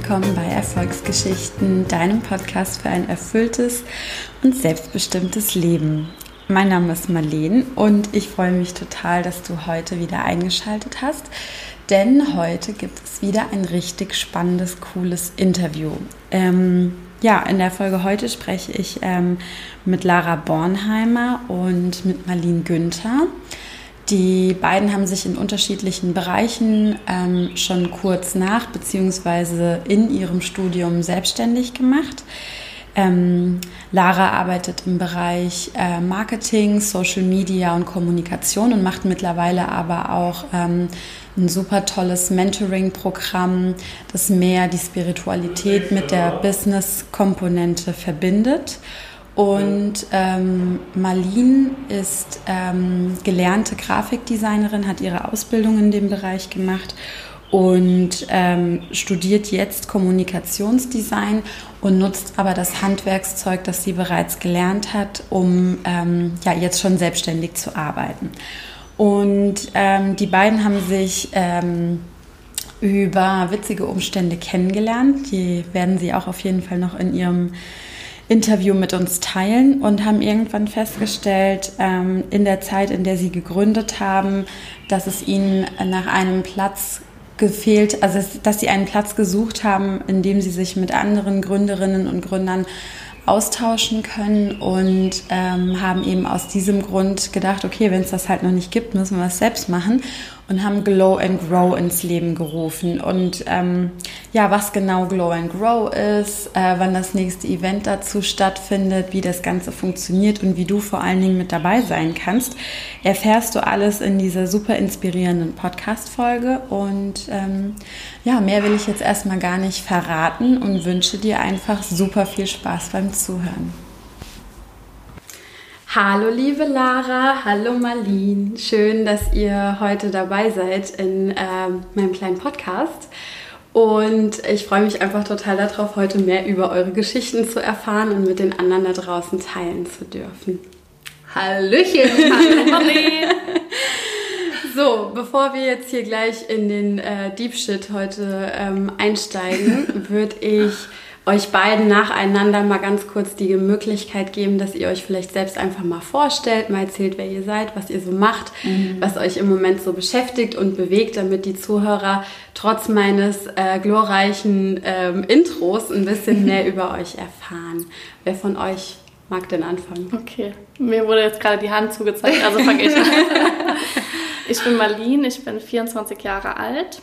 willkommen bei Erfolgsgeschichten, deinem Podcast für ein erfülltes und selbstbestimmtes Leben. Mein Name ist Marleen und ich freue mich total, dass du heute wieder eingeschaltet hast, denn heute gibt es wieder ein richtig spannendes, cooles Interview. Ähm, ja, in der Folge heute spreche ich ähm, mit Lara Bornheimer und mit Marlene Günther. Die beiden haben sich in unterschiedlichen Bereichen ähm, schon kurz nach bzw. in ihrem Studium selbstständig gemacht. Ähm, Lara arbeitet im Bereich äh, Marketing, Social Media und Kommunikation und macht mittlerweile aber auch ähm, ein super tolles Mentoring-Programm, das mehr die Spiritualität mit der Business-Komponente verbindet. Und ähm, Marlene ist ähm, gelernte Grafikdesignerin, hat ihre Ausbildung in dem Bereich gemacht und ähm, studiert jetzt Kommunikationsdesign und nutzt aber das Handwerkszeug, das sie bereits gelernt hat, um ähm, ja jetzt schon selbstständig zu arbeiten. Und ähm, die beiden haben sich ähm, über witzige Umstände kennengelernt. Die werden sie auch auf jeden Fall noch in ihrem Interview mit uns teilen und haben irgendwann festgestellt, ähm, in der Zeit, in der sie gegründet haben, dass es ihnen nach einem Platz gefehlt, also dass sie einen Platz gesucht haben, in dem sie sich mit anderen Gründerinnen und Gründern austauschen können und ähm, haben eben aus diesem Grund gedacht, okay, wenn es das halt noch nicht gibt, müssen wir es selbst machen und haben Glow and Grow ins Leben gerufen. Und ähm, ja, was genau Glow and Grow ist, äh, wann das nächste Event dazu stattfindet, wie das Ganze funktioniert und wie du vor allen Dingen mit dabei sein kannst, erfährst du alles in dieser super inspirierenden Podcast-Folge. Und ähm, ja, mehr will ich jetzt erstmal gar nicht verraten und wünsche dir einfach super viel Spaß beim Zuhören. Hallo liebe Lara, hallo Marlene. Schön, dass ihr heute dabei seid in äh, meinem kleinen Podcast. Und ich freue mich einfach total darauf, heute mehr über eure Geschichten zu erfahren und mit den anderen da draußen teilen zu dürfen. Hallöchen, hallo Marlene. So, bevor wir jetzt hier gleich in den äh, Deep Shit heute ähm, einsteigen, würde ich euch beiden nacheinander mal ganz kurz die Möglichkeit geben, dass ihr euch vielleicht selbst einfach mal vorstellt, mal erzählt, wer ihr seid, was ihr so macht, mhm. was euch im Moment so beschäftigt und bewegt, damit die Zuhörer trotz meines äh, glorreichen ähm, Intros ein bisschen mehr über euch erfahren. Wer von euch mag denn anfangen? Okay, mir wurde jetzt gerade die Hand zugezeigt, also fange ich an. ich bin Marlene, ich bin 24 Jahre alt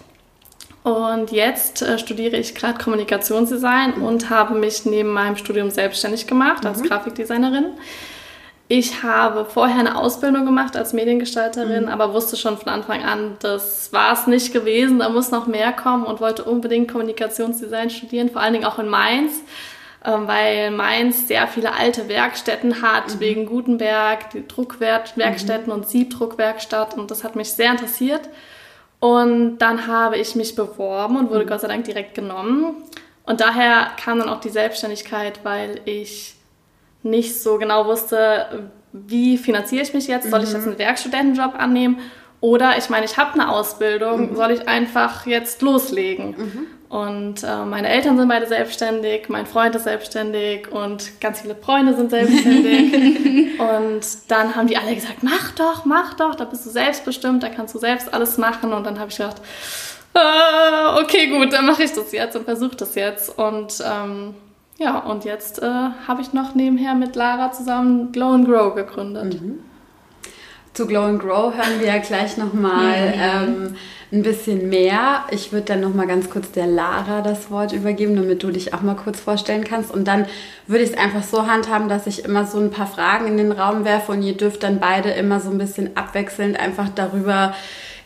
und jetzt äh, studiere ich gerade Kommunikationsdesign und habe mich neben meinem Studium selbstständig gemacht als mhm. Grafikdesignerin. Ich habe vorher eine Ausbildung gemacht als Mediengestalterin, mhm. aber wusste schon von Anfang an, das war es nicht gewesen, da muss noch mehr kommen und wollte unbedingt Kommunikationsdesign studieren, vor allen Dingen auch in Mainz, ähm, weil Mainz sehr viele alte Werkstätten hat, mhm. wegen Gutenberg, die Druckwerkstätten mhm. und Siebdruckwerkstatt und das hat mich sehr interessiert. Und dann habe ich mich beworben und wurde mhm. Gott sei Dank direkt genommen. Und daher kam dann auch die Selbstständigkeit, weil ich nicht so genau wusste, wie finanziere ich mich jetzt? Soll ich jetzt mhm. einen Werkstudentenjob annehmen? Oder ich meine, ich habe eine Ausbildung, mhm. soll ich einfach jetzt loslegen? Mhm. Und äh, meine Eltern sind beide selbstständig, mein Freund ist selbstständig und ganz viele Freunde sind selbstständig. und dann haben die alle gesagt, mach doch, mach doch, da bist du selbstbestimmt, da kannst du selbst alles machen. Und dann habe ich gedacht, äh, okay, gut, dann mache ich das jetzt und versuche das jetzt. Und ähm, ja, und jetzt äh, habe ich noch nebenher mit Lara zusammen Glow and Grow gegründet. Mhm. Zu Glow and Grow hören wir ja gleich nochmal. Mhm. Ähm, ein bisschen mehr. Ich würde dann noch mal ganz kurz der Lara das Wort übergeben, damit du dich auch mal kurz vorstellen kannst. Und dann würde ich es einfach so handhaben, dass ich immer so ein paar Fragen in den Raum werfe und ihr dürft dann beide immer so ein bisschen abwechselnd einfach darüber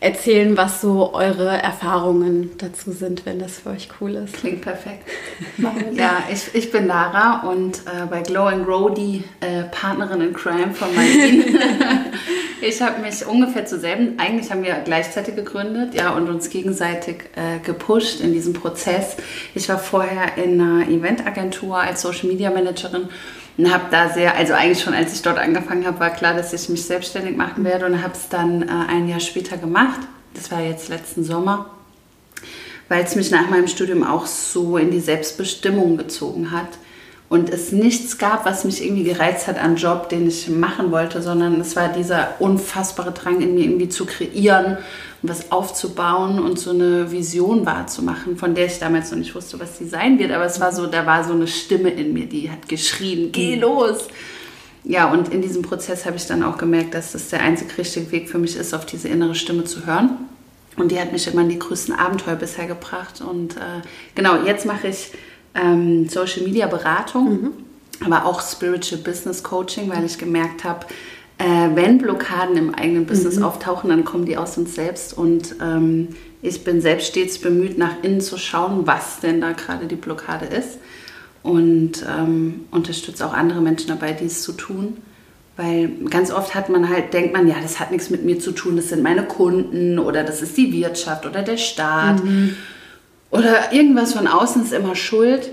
erzählen, was so eure Erfahrungen dazu sind, wenn das für euch cool ist. Klingt perfekt. ja, ich, ich bin Lara und äh, bei Glow and Grow die äh, Partnerin in Crime von Marlene. ich habe mich ungefähr zu selben, eigentlich haben wir gleichzeitig gegründet, ja, und uns gegenseitig äh, gepusht in diesem Prozess. Ich war vorher in einer Eventagentur als Social Media Managerin und habe da sehr, also eigentlich schon als ich dort angefangen habe, war klar, dass ich mich selbstständig machen werde und habe es dann äh, ein Jahr später gemacht. Das war jetzt letzten Sommer weil es mich nach meinem Studium auch so in die Selbstbestimmung gezogen hat und es nichts gab, was mich irgendwie gereizt hat an Job, den ich machen wollte, sondern es war dieser unfassbare Drang in mir irgendwie zu kreieren was aufzubauen und so eine Vision wahrzumachen, von der ich damals noch nicht wusste, was sie sein wird. Aber es war so, da war so eine Stimme in mir, die hat geschrien, geh mhm. los. Ja, und in diesem Prozess habe ich dann auch gemerkt, dass das der einzig richtige Weg für mich ist, auf diese innere Stimme zu hören. Und die hat mich immer in die größten Abenteuer bisher gebracht. Und äh, genau, jetzt mache ich ähm, Social Media Beratung, mhm. aber auch Spiritual Business Coaching, weil ich gemerkt habe, äh, wenn Blockaden im eigenen Business mhm. auftauchen, dann kommen die aus uns selbst. Und ähm, ich bin selbst stets bemüht, nach innen zu schauen, was denn da gerade die Blockade ist. Und ähm, unterstütze auch andere Menschen dabei, dies zu tun. Weil ganz oft hat man halt, denkt man, ja, das hat nichts mit mir zu tun, das sind meine Kunden oder das ist die Wirtschaft oder der Staat. Mhm. Oder irgendwas von außen ist immer schuld.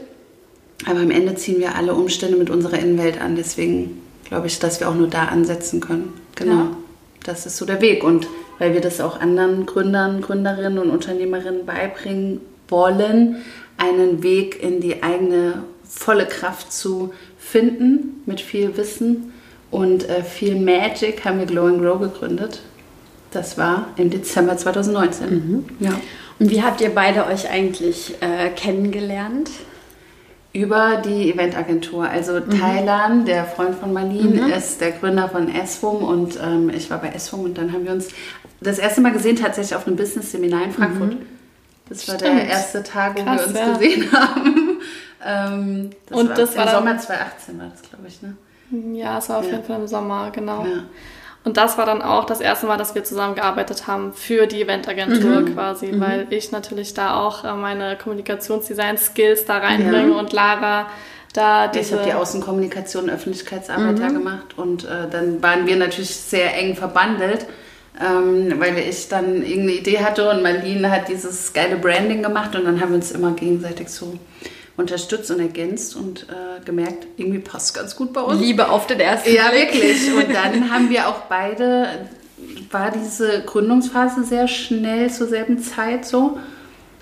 Aber am Ende ziehen wir alle Umstände mit unserer Innenwelt an. Deswegen glaube ich, dass wir auch nur da ansetzen können. Genau. Ja. Das ist so der Weg. Und weil wir das auch anderen Gründern, Gründerinnen und Unternehmerinnen beibringen wollen, einen Weg in die eigene volle Kraft zu finden mit viel Wissen und äh, viel Magic haben wir Glow and Grow gegründet. Das war im Dezember 2019. Mhm. Ja. Und wie habt ihr beide euch eigentlich äh, kennengelernt? Über die Eventagentur. Also mhm. Thailand, der Freund von Marlene, mhm. ist der Gründer von SFUM und ähm, ich war bei SFUM und dann haben wir uns das erste Mal gesehen, tatsächlich auf einem Business-Seminar in Frankfurt. Mhm. Das Stimmt. war der erste Tag, wo Krass, wir uns ja. gesehen haben. ähm, das und war das war im Sommer 2018 war das, glaube ich, ne? Ja, es war auf ja. jeden Fall im Sommer, genau. Ja. Und das war dann auch das erste Mal, dass wir zusammengearbeitet haben für die Eventagentur mhm. quasi, mhm. weil ich natürlich da auch äh, meine Kommunikationsdesign-Skills da reinbringe ja. und Lara da diese... Ich habe die Außenkommunikation, Öffentlichkeitsarbeit mhm. ja gemacht und äh, dann waren wir natürlich sehr eng verbandelt. Ähm, weil ich dann irgendeine Idee hatte und Marlene hat dieses geile Branding gemacht und dann haben wir uns immer gegenseitig so unterstützt und ergänzt und äh, gemerkt, irgendwie passt ganz gut bei uns. Liebe auf den ersten Ja, Blick. wirklich. Und dann haben wir auch beide, war diese Gründungsphase sehr schnell zur selben Zeit so.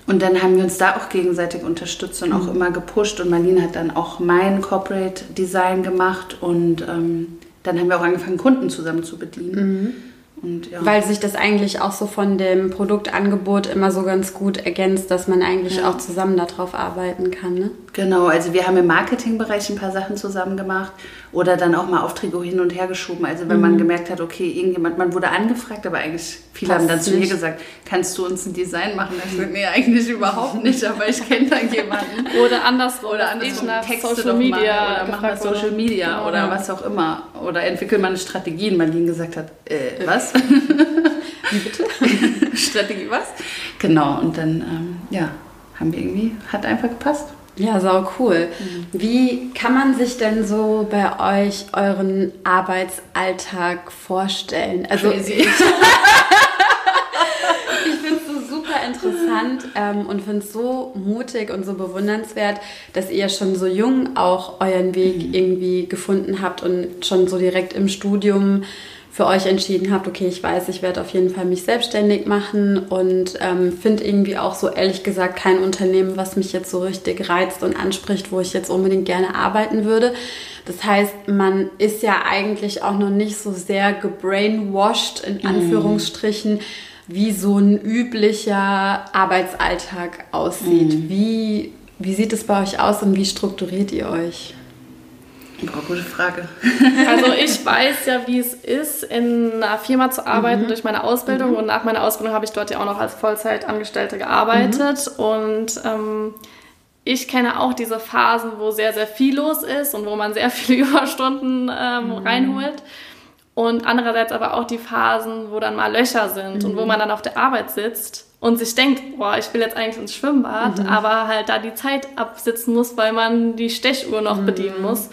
Und dann haben wir uns da auch gegenseitig unterstützt und auch mhm. immer gepusht. Und Marlene hat dann auch mein Corporate Design gemacht und ähm, dann haben wir auch angefangen, Kunden zusammen zu bedienen. Mhm. Und, ja. Weil sich das eigentlich auch so von dem Produktangebot immer so ganz gut ergänzt, dass man eigentlich ja. auch zusammen darauf arbeiten kann. Ne? Genau, also wir haben im Marketingbereich ein paar Sachen zusammen gemacht oder dann auch mal Aufträge hin und her geschoben. Also wenn mhm. man gemerkt hat, okay, irgendjemand, man wurde angefragt, aber eigentlich viele Passt haben dann zu mir gesagt, kannst du uns ein Design machen? Ich sage, nee, eigentlich überhaupt nicht, aber ich kenne da jemanden. Oder andersrum. Oder andersrum, Texte Social Media oder mach mal Social Media ja. oder was auch immer. Oder entwickeln mal eine Strategie. Und Marlene gesagt hat, äh, was? Wie bitte? Strategie was? Genau, und dann, ähm, ja, haben wir irgendwie, hat einfach gepasst. Ja, sau cool. Mhm. Wie kann man sich denn so bei euch euren Arbeitsalltag vorstellen? Also Crazy. ich finde es so super interessant ähm, und finde es so mutig und so bewundernswert, dass ihr schon so jung auch euren Weg mhm. irgendwie gefunden habt und schon so direkt im Studium für euch entschieden habt, okay, ich weiß, ich werde auf jeden Fall mich selbstständig machen und ähm, finde irgendwie auch so ehrlich gesagt kein Unternehmen, was mich jetzt so richtig reizt und anspricht, wo ich jetzt unbedingt gerne arbeiten würde. Das heißt, man ist ja eigentlich auch noch nicht so sehr gebrainwashed, in mhm. Anführungsstrichen, mm. wie so ein üblicher Arbeitsalltag aussieht. Mm. Wie, wie sieht es bei euch aus und wie strukturiert ihr euch? Boah, gute Frage. Also ich weiß ja, wie es ist, in einer Firma zu arbeiten mhm. durch meine Ausbildung mhm. und nach meiner Ausbildung habe ich dort ja auch noch als Vollzeitangestellte gearbeitet mhm. und ähm, ich kenne auch diese Phasen, wo sehr, sehr viel los ist und wo man sehr viele Überstunden ähm, mhm. reinholt. Und andererseits aber auch die Phasen, wo dann mal Löcher sind und wo mhm. man dann auf der Arbeit sitzt und sich denkt, boah, ich will jetzt eigentlich ins Schwimmbad, mhm. aber halt da die Zeit absitzen muss, weil man die Stechuhr noch bedienen muss.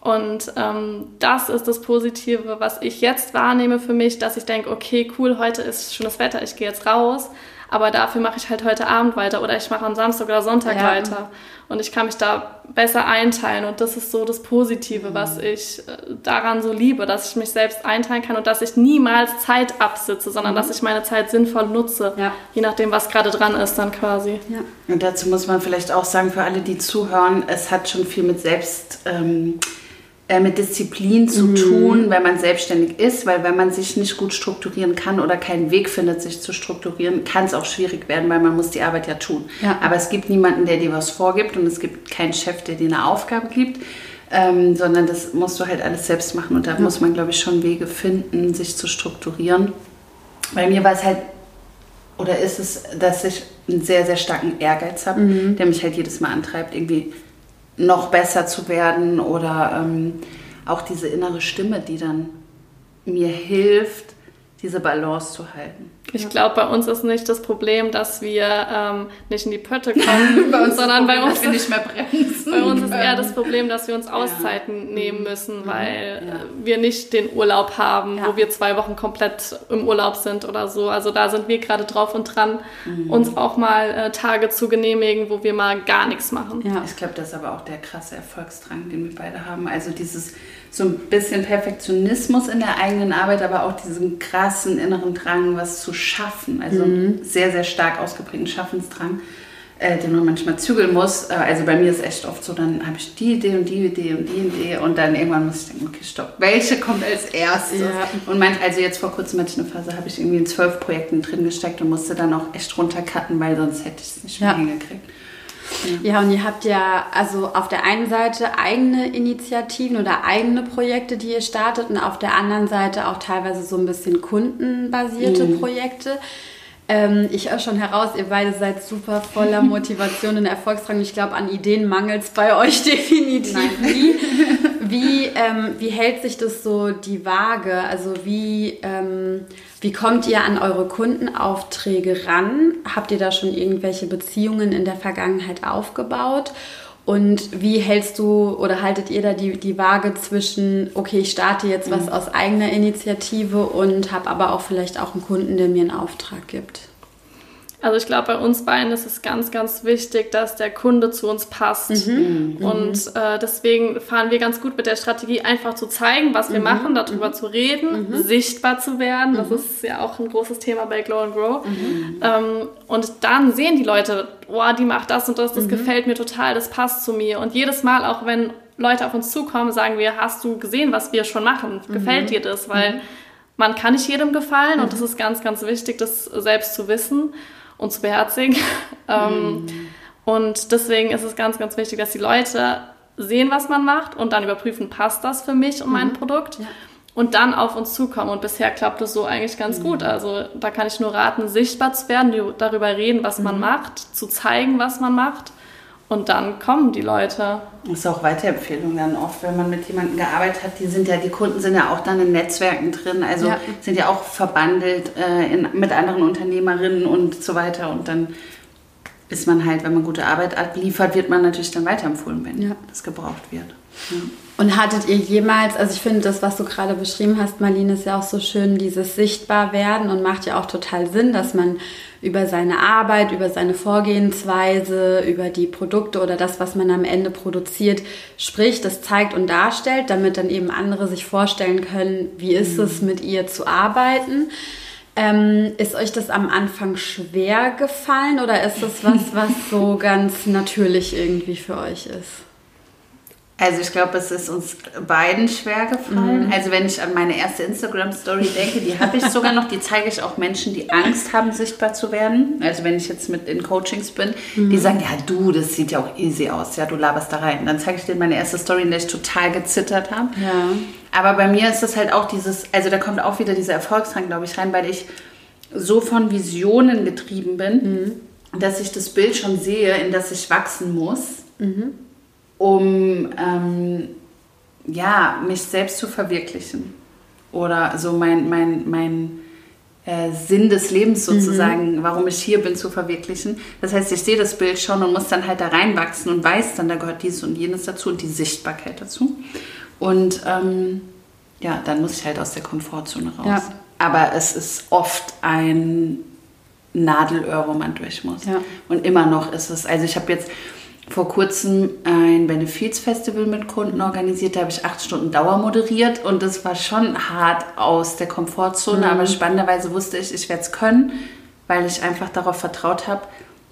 Und ähm, das ist das Positive, was ich jetzt wahrnehme für mich, dass ich denke, okay, cool, heute ist schönes Wetter, ich gehe jetzt raus. aber dafür mache ich halt heute Abend weiter oder ich mache am Samstag oder Sonntag ja. weiter. Und ich kann mich da besser einteilen und das ist so das Positive, was mhm. ich äh, daran so liebe, dass ich mich selbst einteilen kann und dass ich niemals Zeit absitze, sondern mhm. dass ich meine Zeit sinnvoll nutze, ja. je nachdem, was gerade dran ist dann quasi. Ja. Und dazu muss man vielleicht auch sagen, für alle, die zuhören, es hat schon viel mit Selbst... Ähm, äh, mit Disziplin zu mhm. tun, wenn man selbstständig ist, weil wenn man sich nicht gut strukturieren kann oder keinen Weg findet, sich zu strukturieren, kann es auch schwierig werden, weil man muss die Arbeit ja tun. Ja. Aber es gibt niemanden, der dir was vorgibt und es gibt keinen Chef, der dir eine Aufgabe gibt. Ähm, sondern das musst du halt alles selbst machen und da ja. muss man, glaube ich, schon Wege finden, sich zu strukturieren. Bei mir war es halt, oder ist es, dass ich einen sehr, sehr starken Ehrgeiz habe, mhm. der mich halt jedes Mal antreibt, irgendwie noch besser zu werden oder ähm, auch diese innere Stimme, die dann mir hilft, diese Balance zu halten. Ich glaube, bei uns ist nicht das Problem, dass wir ähm, nicht in die Pötte kommen, bei sondern Problem, bei uns wir nicht mehr bremsen. Bei uns ist eher das Problem, dass wir uns Auszeiten ja. nehmen müssen, mhm. weil ja. wir nicht den Urlaub haben, ja. wo wir zwei Wochen komplett im Urlaub sind oder so. Also da sind wir gerade drauf und dran, mhm. uns auch mal äh, Tage zu genehmigen, wo wir mal gar nichts machen. Ich glaube, das ist aber auch der krasse Erfolgsdrang, den wir beide haben. Also dieses so ein bisschen Perfektionismus in der eigenen Arbeit, aber auch diesen krassen inneren Drang, was zu schaffen. Also mhm. sehr, sehr stark ausgeprägten Schaffensdrang, äh, den man manchmal zügeln muss. Äh, also bei mir ist echt oft so, dann habe ich die Idee und die Idee und die Idee und dann irgendwann muss ich denken, okay, stopp, welche kommt als erstes? Ja. Und manch, also jetzt vor kurzem hatte ich eine Phase, habe ich irgendwie in zwölf Projekten drin gesteckt und musste dann auch echt runtercutten, weil sonst hätte ich es nicht mehr ja. hingekriegt. Ja, und ihr habt ja also auf der einen Seite eigene Initiativen oder eigene Projekte, die ihr startet, und auf der anderen Seite auch teilweise so ein bisschen kundenbasierte mhm. Projekte. Ähm, ich höre schon heraus, ihr beide seid super voller Motivation und Erfolgsdrang. Ich glaube, an Ideen mangelt es bei euch definitiv nie. Wie, ähm, wie hält sich das so die Waage? Also wie, ähm, wie kommt ihr an eure Kundenaufträge ran? Habt ihr da schon irgendwelche Beziehungen in der Vergangenheit aufgebaut? Und wie hältst du oder haltet ihr da die, die Waage zwischen, okay, ich starte jetzt was mhm. aus eigener Initiative und habe aber auch vielleicht auch einen Kunden, der mir einen Auftrag gibt? Also ich glaube, bei uns beiden ist es ganz, ganz wichtig, dass der Kunde zu uns passt. Mhm. mhm. Und äh, deswegen fahren wir ganz gut mit der Strategie, einfach zu zeigen, was wir mhm. machen, darüber mhm. zu reden, mhm. sichtbar zu werden. Das mhm. ist ja auch ein großes Thema bei Glow and Grow. Ähm, und dann sehen die Leute, oh, die macht das und das, das gefällt mir total, das passt zu mir. Und jedes Mal, auch wenn Leute auf uns zukommen, sagen wir, hast du gesehen, was wir schon machen? Gefällt dir das? Weil man kann nicht jedem gefallen und das ist ganz, ganz wichtig, das selbst zu wissen und zu beherzigen. mm. Und deswegen ist es ganz, ganz wichtig, dass die Leute sehen, was man macht und dann überprüfen, passt das für mich und mein mhm. Produkt. Ja. Und dann auf uns zukommen. Und bisher klappt es so eigentlich ganz mhm. gut. Also da kann ich nur raten, sichtbar zu werden, darüber reden, was mhm. man macht, zu zeigen, was man macht. Und dann kommen die Leute. Das ist auch Weiterempfehlung dann oft, wenn man mit jemandem gearbeitet hat. Die sind ja, die Kunden sind ja auch dann in Netzwerken drin, also ja. sind ja auch verbandelt äh, in, mit anderen Unternehmerinnen und so weiter. Und dann ist man halt, wenn man gute Arbeit abliefert, wird man natürlich dann weiterempfohlen, wenn ja. das gebraucht wird. Ja. Und hattet ihr jemals, also ich finde das, was du gerade beschrieben hast, Marlene, ist ja auch so schön, dieses Sichtbarwerden und macht ja auch total Sinn, dass man über seine Arbeit, über seine Vorgehensweise, über die Produkte oder das, was man am Ende produziert, spricht, das zeigt und darstellt, damit dann eben andere sich vorstellen können, wie ist mhm. es mit ihr zu arbeiten. Ähm, ist euch das am Anfang schwer gefallen oder ist das was, was so ganz natürlich irgendwie für euch ist? Also ich glaube, es ist uns beiden schwer gefallen. Mhm. Also wenn ich an meine erste Instagram-Story denke, die habe ich sogar noch, die zeige ich auch Menschen, die Angst haben, sichtbar zu werden. Also wenn ich jetzt mit in Coachings bin, mhm. die sagen, ja du, das sieht ja auch easy aus, ja, du laberst da rein. Dann zeige ich denen meine erste Story, in der ich total gezittert habe. Ja. Aber bei mir ist es halt auch dieses, also da kommt auch wieder dieser Erfolgsdrang, glaube ich, rein, weil ich so von Visionen getrieben bin, mhm. dass ich das Bild schon sehe, in das ich wachsen muss. Mhm um ähm, ja, mich selbst zu verwirklichen. Oder so mein, mein, mein äh, Sinn des Lebens sozusagen, mhm. warum ich hier bin, zu verwirklichen. Das heißt, ich sehe das Bild schon und muss dann halt da reinwachsen und weiß dann, da gehört dies und jenes dazu und die Sichtbarkeit dazu. Und ähm, ja, dann muss ich halt aus der Komfortzone raus. Ja. Aber es ist oft ein Nadelöhr, wo man durch muss. Ja. Und immer noch ist es, also ich habe jetzt vor kurzem ein Benefizfestival mit Kunden organisiert. Da habe ich acht Stunden Dauer moderiert und das war schon hart aus der Komfortzone. Mhm. Aber spannenderweise wusste ich, ich werde es können, weil ich einfach darauf vertraut habe,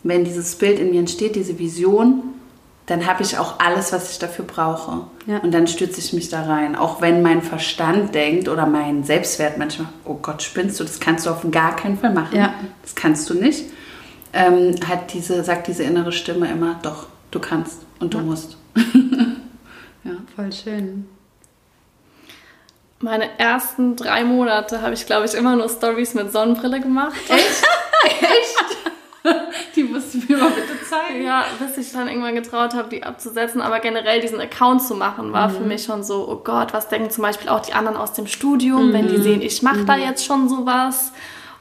wenn dieses Bild in mir entsteht, diese Vision, dann habe ich auch alles, was ich dafür brauche. Ja. Und dann stütze ich mich da rein. Auch wenn mein Verstand denkt oder mein Selbstwert manchmal, oh Gott, spinnst du, das kannst du auf gar keinen Fall machen. Ja. Das kannst du nicht. Ähm, hat diese, sagt diese innere Stimme immer, doch, du kannst und du ja. musst. ja. Voll schön. Meine ersten drei Monate habe ich, glaube ich, immer nur Stories mit Sonnenbrille gemacht. Echt? Echt? Die musst du mir mal bitte zeigen. Ja, bis ich dann irgendwann getraut habe, die abzusetzen. Aber generell diesen Account zu machen, war mhm. für mich schon so, oh Gott, was denken zum Beispiel auch die anderen aus dem Studium, mhm. wenn die mhm. sehen, ich mache mhm. da jetzt schon sowas.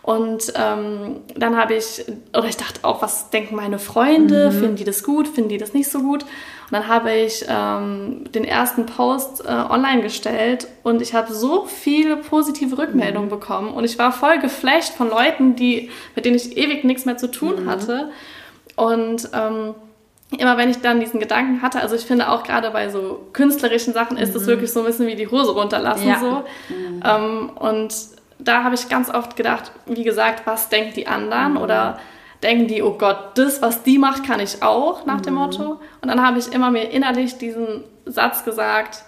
Und ähm, dann habe ich, oder ich dachte auch, was denken meine Freunde? Mhm. Finden die das gut? Finden die das nicht so gut? Und dann habe ich ähm, den ersten Post äh, online gestellt und ich habe so viele positive Rückmeldungen mhm. bekommen und ich war voll geflasht von Leuten, die, mit denen ich ewig nichts mehr zu tun mhm. hatte. Und ähm, immer wenn ich dann diesen Gedanken hatte, also ich finde auch gerade bei so künstlerischen Sachen ist es mhm. wirklich so ein bisschen wie die Hose runterlassen ja. so. Mhm. Ähm, und da habe ich ganz oft gedacht, wie gesagt, was denken die anderen mhm. oder denken die, oh Gott, das, was die macht, kann ich auch, nach mhm. dem Motto. Und dann habe ich immer mir innerlich diesen Satz gesagt,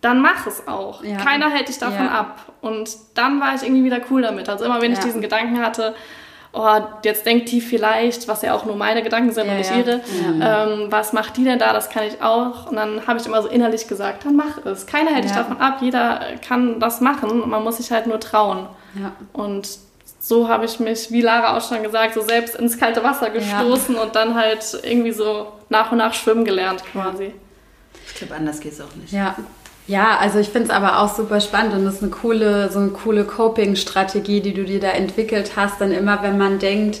dann mach es auch. Ja. Keiner hält dich davon ja. ab. Und dann war ich irgendwie wieder cool damit. Also immer, wenn ja. ich diesen Gedanken hatte, oh, jetzt denkt die vielleicht, was ja auch nur meine Gedanken sind und nicht ihre, ähm, was macht die denn da, das kann ich auch. Und dann habe ich immer so innerlich gesagt, dann mach es. Keiner hält dich davon ab, jeder kann das machen. Man muss sich halt nur trauen. Und so habe ich mich, wie Lara auch schon gesagt, so selbst ins kalte Wasser gestoßen ja. und dann halt irgendwie so nach und nach schwimmen gelernt quasi. Ich glaube, anders geht es auch nicht. Ja. Ja, also ich finde es aber auch super spannend und das ist eine coole, so eine coole Coping-Strategie, die du dir da entwickelt hast. Dann immer, wenn man denkt,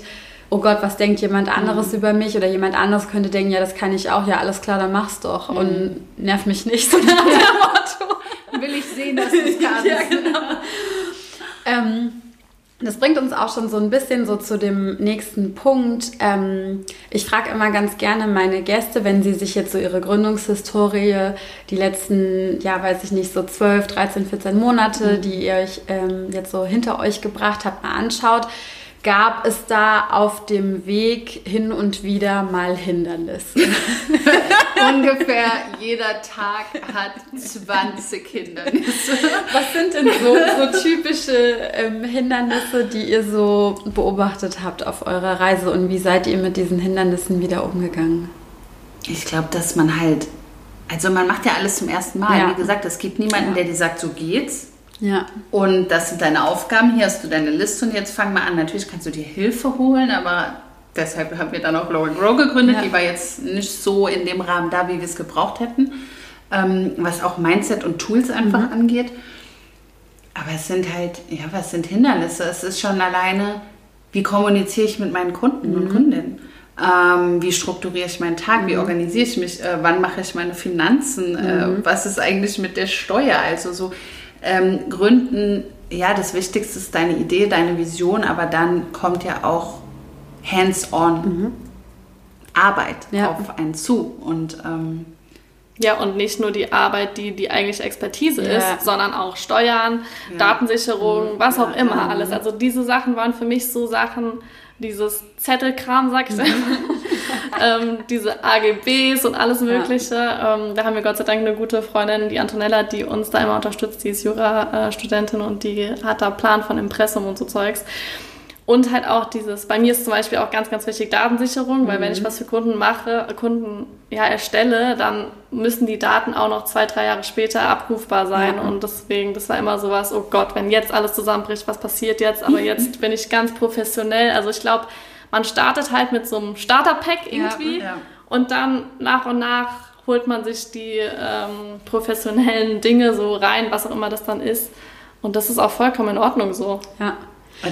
oh Gott, was denkt jemand anderes mhm. über mich oder jemand anderes könnte denken, ja, das kann ich auch, ja, alles klar, dann mach's doch mhm. und nerv mich nicht, so nach dem Motto. Will ich sehen, dass du es kannst. ja, genau. ähm, das bringt uns auch schon so ein bisschen so zu dem nächsten Punkt. Ähm, ich frage immer ganz gerne meine Gäste, wenn sie sich jetzt so ihre Gründungshistorie, die letzten, ja, weiß ich nicht, so 12, 13, 14 Monate, die ihr euch ähm, jetzt so hinter euch gebracht habt, mal anschaut gab es da auf dem Weg hin und wieder mal Hindernisse. Ungefähr jeder Tag hat 20 Hindernisse. Was sind denn so, so typische ähm, Hindernisse, die ihr so beobachtet habt auf eurer Reise und wie seid ihr mit diesen Hindernissen wieder umgegangen? Ich glaube, dass man halt, also man macht ja alles zum ersten Mal. Ja. Wie gesagt, es gibt niemanden, ja. der dir sagt, so geht's ja. Und das sind deine Aufgaben. Hier hast du deine Liste und jetzt fang mal an. Natürlich kannst du dir Hilfe holen, aber deshalb haben wir dann auch Glow Grow gegründet. Ja. Die war jetzt nicht so in dem Rahmen da, wie wir es gebraucht hätten, ähm, was auch Mindset und Tools einfach mhm. angeht. Aber es sind halt, ja, was sind Hindernisse? Es ist schon alleine, wie kommuniziere ich mit meinen Kunden mhm. und Kundinnen? Ähm, wie strukturiere ich meinen Tag? Mhm. Wie organisiere ich mich? Äh, wann mache ich meine Finanzen? Äh, mhm. was ist eigentlich mit der Steuer? Also so ähm, Gründen, ja, das Wichtigste ist deine Idee, deine Vision, aber dann kommt ja auch hands-on mhm. Arbeit ja. auf einen zu. Und ähm, ja, und nicht nur die Arbeit, die die eigentliche Expertise ja. ist, sondern auch Steuern, ja. Datensicherung, was auch immer alles. Also diese Sachen waren für mich so Sachen, dieses Zettelkram, sag ich mhm. ähm, diese AGBs und alles Mögliche. Ja. Ähm, da haben wir Gott sei Dank eine gute Freundin, die Antonella, die uns da immer unterstützt. Die ist Jura-Studentin und die hat da Plan von Impressum und so Zeugs. Und halt auch dieses, bei mir ist zum Beispiel auch ganz, ganz wichtig Datensicherung, weil mhm. wenn ich was für Kunden mache, Kunden ja erstelle, dann müssen die Daten auch noch zwei, drei Jahre später abrufbar sein. Ja. Und deswegen, das war immer sowas, oh Gott, wenn jetzt alles zusammenbricht, was passiert jetzt? Aber jetzt bin ich ganz professionell. Also ich glaube, man startet halt mit so einem Starter-Pack irgendwie ja, ja. und dann nach und nach holt man sich die ähm, professionellen Dinge so rein, was auch immer das dann ist. Und das ist auch vollkommen in Ordnung so. Ja.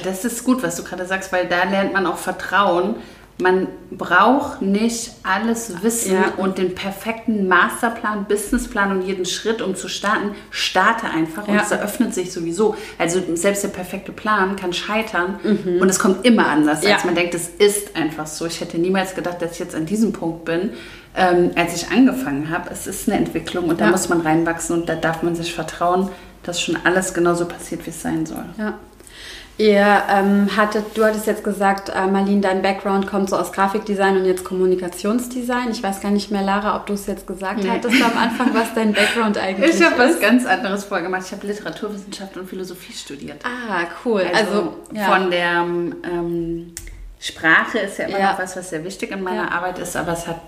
Das ist gut, was du gerade sagst, weil da lernt man auch Vertrauen. Man braucht nicht alles wissen Ja. und den perfekten Masterplan, Businessplan und jeden Schritt, um zu starten. Starte einfach und Ja. es eröffnet sich sowieso. Also selbst der perfekte Plan kann scheitern Mhm. und es kommt immer anders, Ja. als man denkt. Es ist einfach so. Ich hätte niemals gedacht, dass ich jetzt an diesem Punkt bin, ähm, als ich angefangen habe. Es ist eine Entwicklung und da muss man reinwachsen und da darf man sich vertrauen, dass schon alles genauso passiert, wie es sein soll. Ja. Ihr ähm, hattet, du hattest jetzt gesagt, äh, Marlene, dein Background kommt so aus Grafikdesign und jetzt Kommunikationsdesign. Ich weiß gar nicht mehr, Lara, ob du es jetzt gesagt Nee. hattest am Anfang, was dein Background eigentlich Ich habe was ist. ganz anderes vorgemacht. Ich habe Literaturwissenschaft und Philosophie studiert. Ah, cool. Also, Also, ja. von der ähm, Sprache ist ja immer Ja. noch was, was sehr wichtig in meiner Ja. Arbeit ist, aber es hat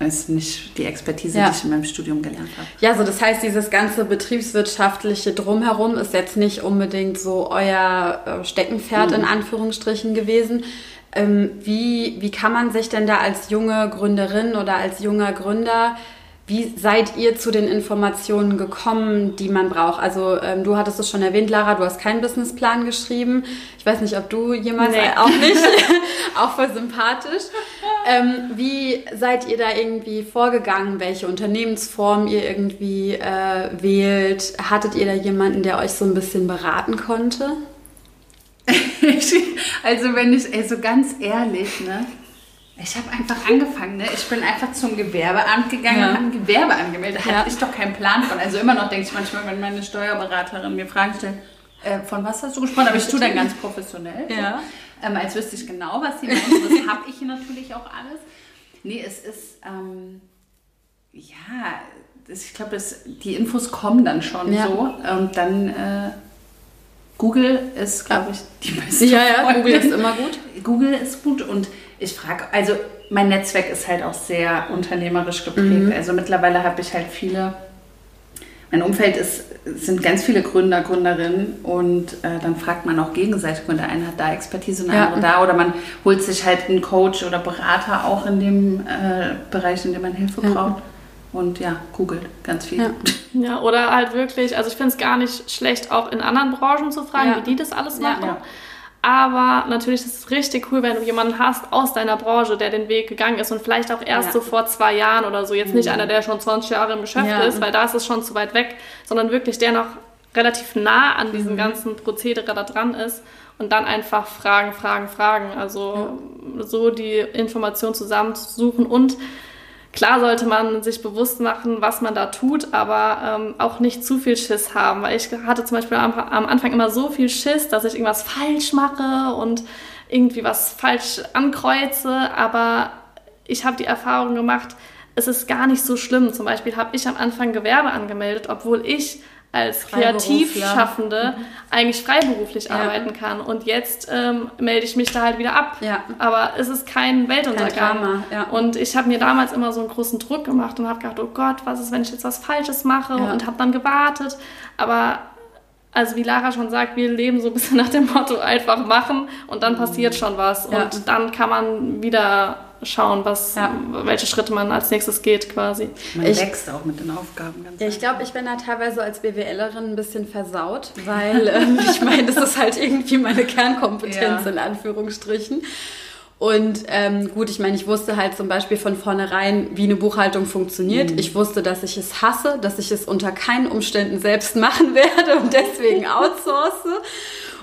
ist nicht die Expertise, Ja. die ich in meinem Studium gelernt habe. Ja, so das heißt, dieses ganze betriebswirtschaftliche Drumherum ist jetzt nicht unbedingt so euer äh, Steckenpferd in Anführungsstrichen gewesen. Ähm, wie, wie kann man sich denn da als junge Gründerin oder als junger Gründer, wie seid ihr zu den Informationen gekommen, die man braucht? Also ähm, du hattest es schon erwähnt, Lara, du hast keinen Businessplan geschrieben. Ich weiß nicht, ob du jemals, Nee. auch nicht, auch voll sympathisch. Ähm, wie seid ihr da irgendwie vorgegangen? Welche Unternehmensform ihr irgendwie äh, wählt? Hattet ihr da jemanden, der euch so ein bisschen beraten konnte? also wenn ich, ey, so ganz ehrlich, ne? Ich habe einfach angefangen, ne? Ich bin einfach zum Gewerbeamt gegangen Ja. und habe ein Gewerbe angemeldet. Da Ja. hatte ich doch keinen Plan von. Also immer noch denke ich manchmal, wenn meine Steuerberaterin mir Fragen stellt, äh, von was hast du gesprochen? Aber ich tue dann ganz professionell. so. Ja. Ähm, als wüsste ich genau, was sie meint. Das habe ich natürlich auch alles. Nee, es ist, ähm, ja, das, ich glaube, die Infos kommen dann schon Ja. so. Und dann, äh, Google ist, glaube ich, die beste Ja, ja, Freundin. Google ist immer gut. Google ist gut und ich frage, also mein Netzwerk ist halt auch sehr unternehmerisch geprägt. Mhm. Also mittlerweile habe ich halt viele, mein Umfeld ist, sind ganz viele Gründer, Gründerinnen und äh, dann fragt man auch gegenseitig, und der eine hat da Expertise und der Ja. andere da oder man holt sich halt einen Coach oder Berater auch in dem äh, Bereich, in dem man Hilfe Ja. braucht. Und ja, googelt ganz viel. Ja. Ja, oder halt wirklich, also ich finde es gar nicht schlecht, auch in anderen Branchen zu fragen, Ja. wie die das alles machen. Ja. Aber natürlich ist es richtig cool, wenn du jemanden hast aus deiner Branche, der den Weg gegangen ist und vielleicht auch erst Ja. so vor zwei Jahren oder so. Jetzt nicht einer, der schon 20 Jahre im Geschäft Ja. ist, weil da ist es schon zu weit weg, sondern wirklich der noch relativ nah an diesem ganzen Prozedere da dran ist und dann einfach fragen, fragen, fragen. Also so die Information zusammenzusuchen und Klar sollte man sich bewusst machen, was man da tut, aber ähm, auch nicht zu viel Schiss haben. Weil ich hatte zum Beispiel am, am Anfang immer so viel Schiss, dass ich irgendwas falsch mache und irgendwie was falsch ankreuze. Aber ich habe die Erfahrung gemacht, es ist gar nicht so schlimm. Zum Beispiel habe ich am Anfang Gewerbe angemeldet, obwohl ich als Kreativschaffende eigentlich freiberuflich Ja. arbeiten kann. Und jetzt ähm, melde ich mich da halt wieder ab. Ja. Aber es ist kein Weltuntergang. Ja. Und ich habe mir damals immer so einen großen Druck gemacht und habe gedacht, oh Gott, was ist, wenn ich jetzt was Falsches mache? Ja. Und habe dann gewartet. Aber also wie Lara schon sagt, wir leben so ein bisschen nach dem Motto, einfach machen und dann passiert schon was. Ja. Und dann kann man wieder schauen, was, Ja. welche Schritte man als nächstes geht quasi. Man Ich- wächst auch mit den Aufgaben ganz Ja, ich glaube, ich bin da teilweise als BWLerin ein bisschen versaut, weil ähm, ich meine, das ist halt irgendwie meine Kernkompetenz Ja. in Anführungsstrichen. Und ähm, gut, ich meine, ich wusste halt zum Beispiel von vornherein, wie eine Buchhaltung funktioniert. Ich wusste, dass ich es hasse, dass ich es unter keinen Umständen selbst machen werde und deswegen outsource.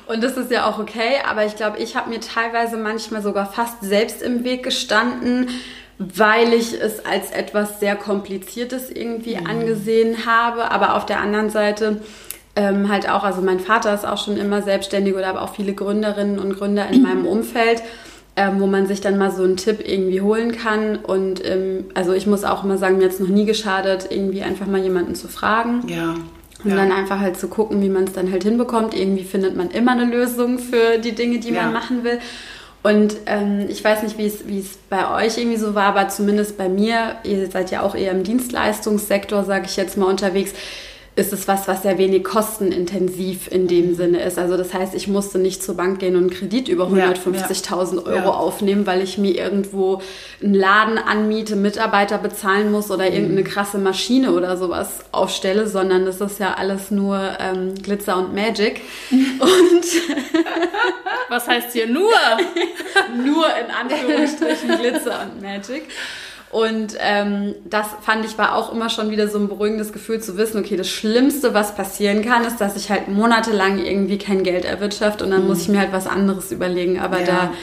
Und das ist ja auch okay, aber ich glaube, ich habe mir teilweise manchmal sogar fast selbst im Weg gestanden, weil ich es als etwas sehr Kompliziertes irgendwie angesehen habe. Aber auf der anderen Seite ähm, halt auch, also mein Vater ist auch schon immer selbstständig oder aber auch viele Gründerinnen und Gründer in meinem Umfeld, ähm, wo man sich dann mal so einen Tipp irgendwie holen kann. Und ähm, also ich muss auch immer sagen, mir hat es noch nie geschadet, irgendwie einfach mal jemanden zu fragen. Ja. Und ja. dann einfach halt zu gucken, wie man es dann halt hinbekommt. Irgendwie findet man immer eine Lösung für die Dinge, die Ja. man machen will. Und ähm, ich weiß nicht, wie es wie es bei euch irgendwie so war, aber zumindest bei mir, ihr seid ja auch eher im Dienstleistungssektor, sage ich jetzt mal, unterwegs. Ist es was, was sehr wenig kostenintensiv in dem Sinne ist. Also das heißt, ich musste nicht zur Bank gehen und einen Kredit über 150.000 Euro ja. aufnehmen, weil ich mir irgendwo einen Laden anmiete, Mitarbeiter bezahlen muss oder irgendeine mhm. krasse Maschine oder sowas aufstelle, sondern das ist ja alles nur ähm, Glitzer und Magic. und was heißt hier nur? nur in Anführungsstrichen Glitzer und Magic. Und ähm, das fand ich war auch immer schon wieder so ein beruhigendes Gefühl zu wissen, okay, das Schlimmste, was passieren kann, ist, dass ich halt monatelang irgendwie kein Geld erwirtschafte und dann mhm. muss ich mir halt was anderes überlegen. Aber ja. da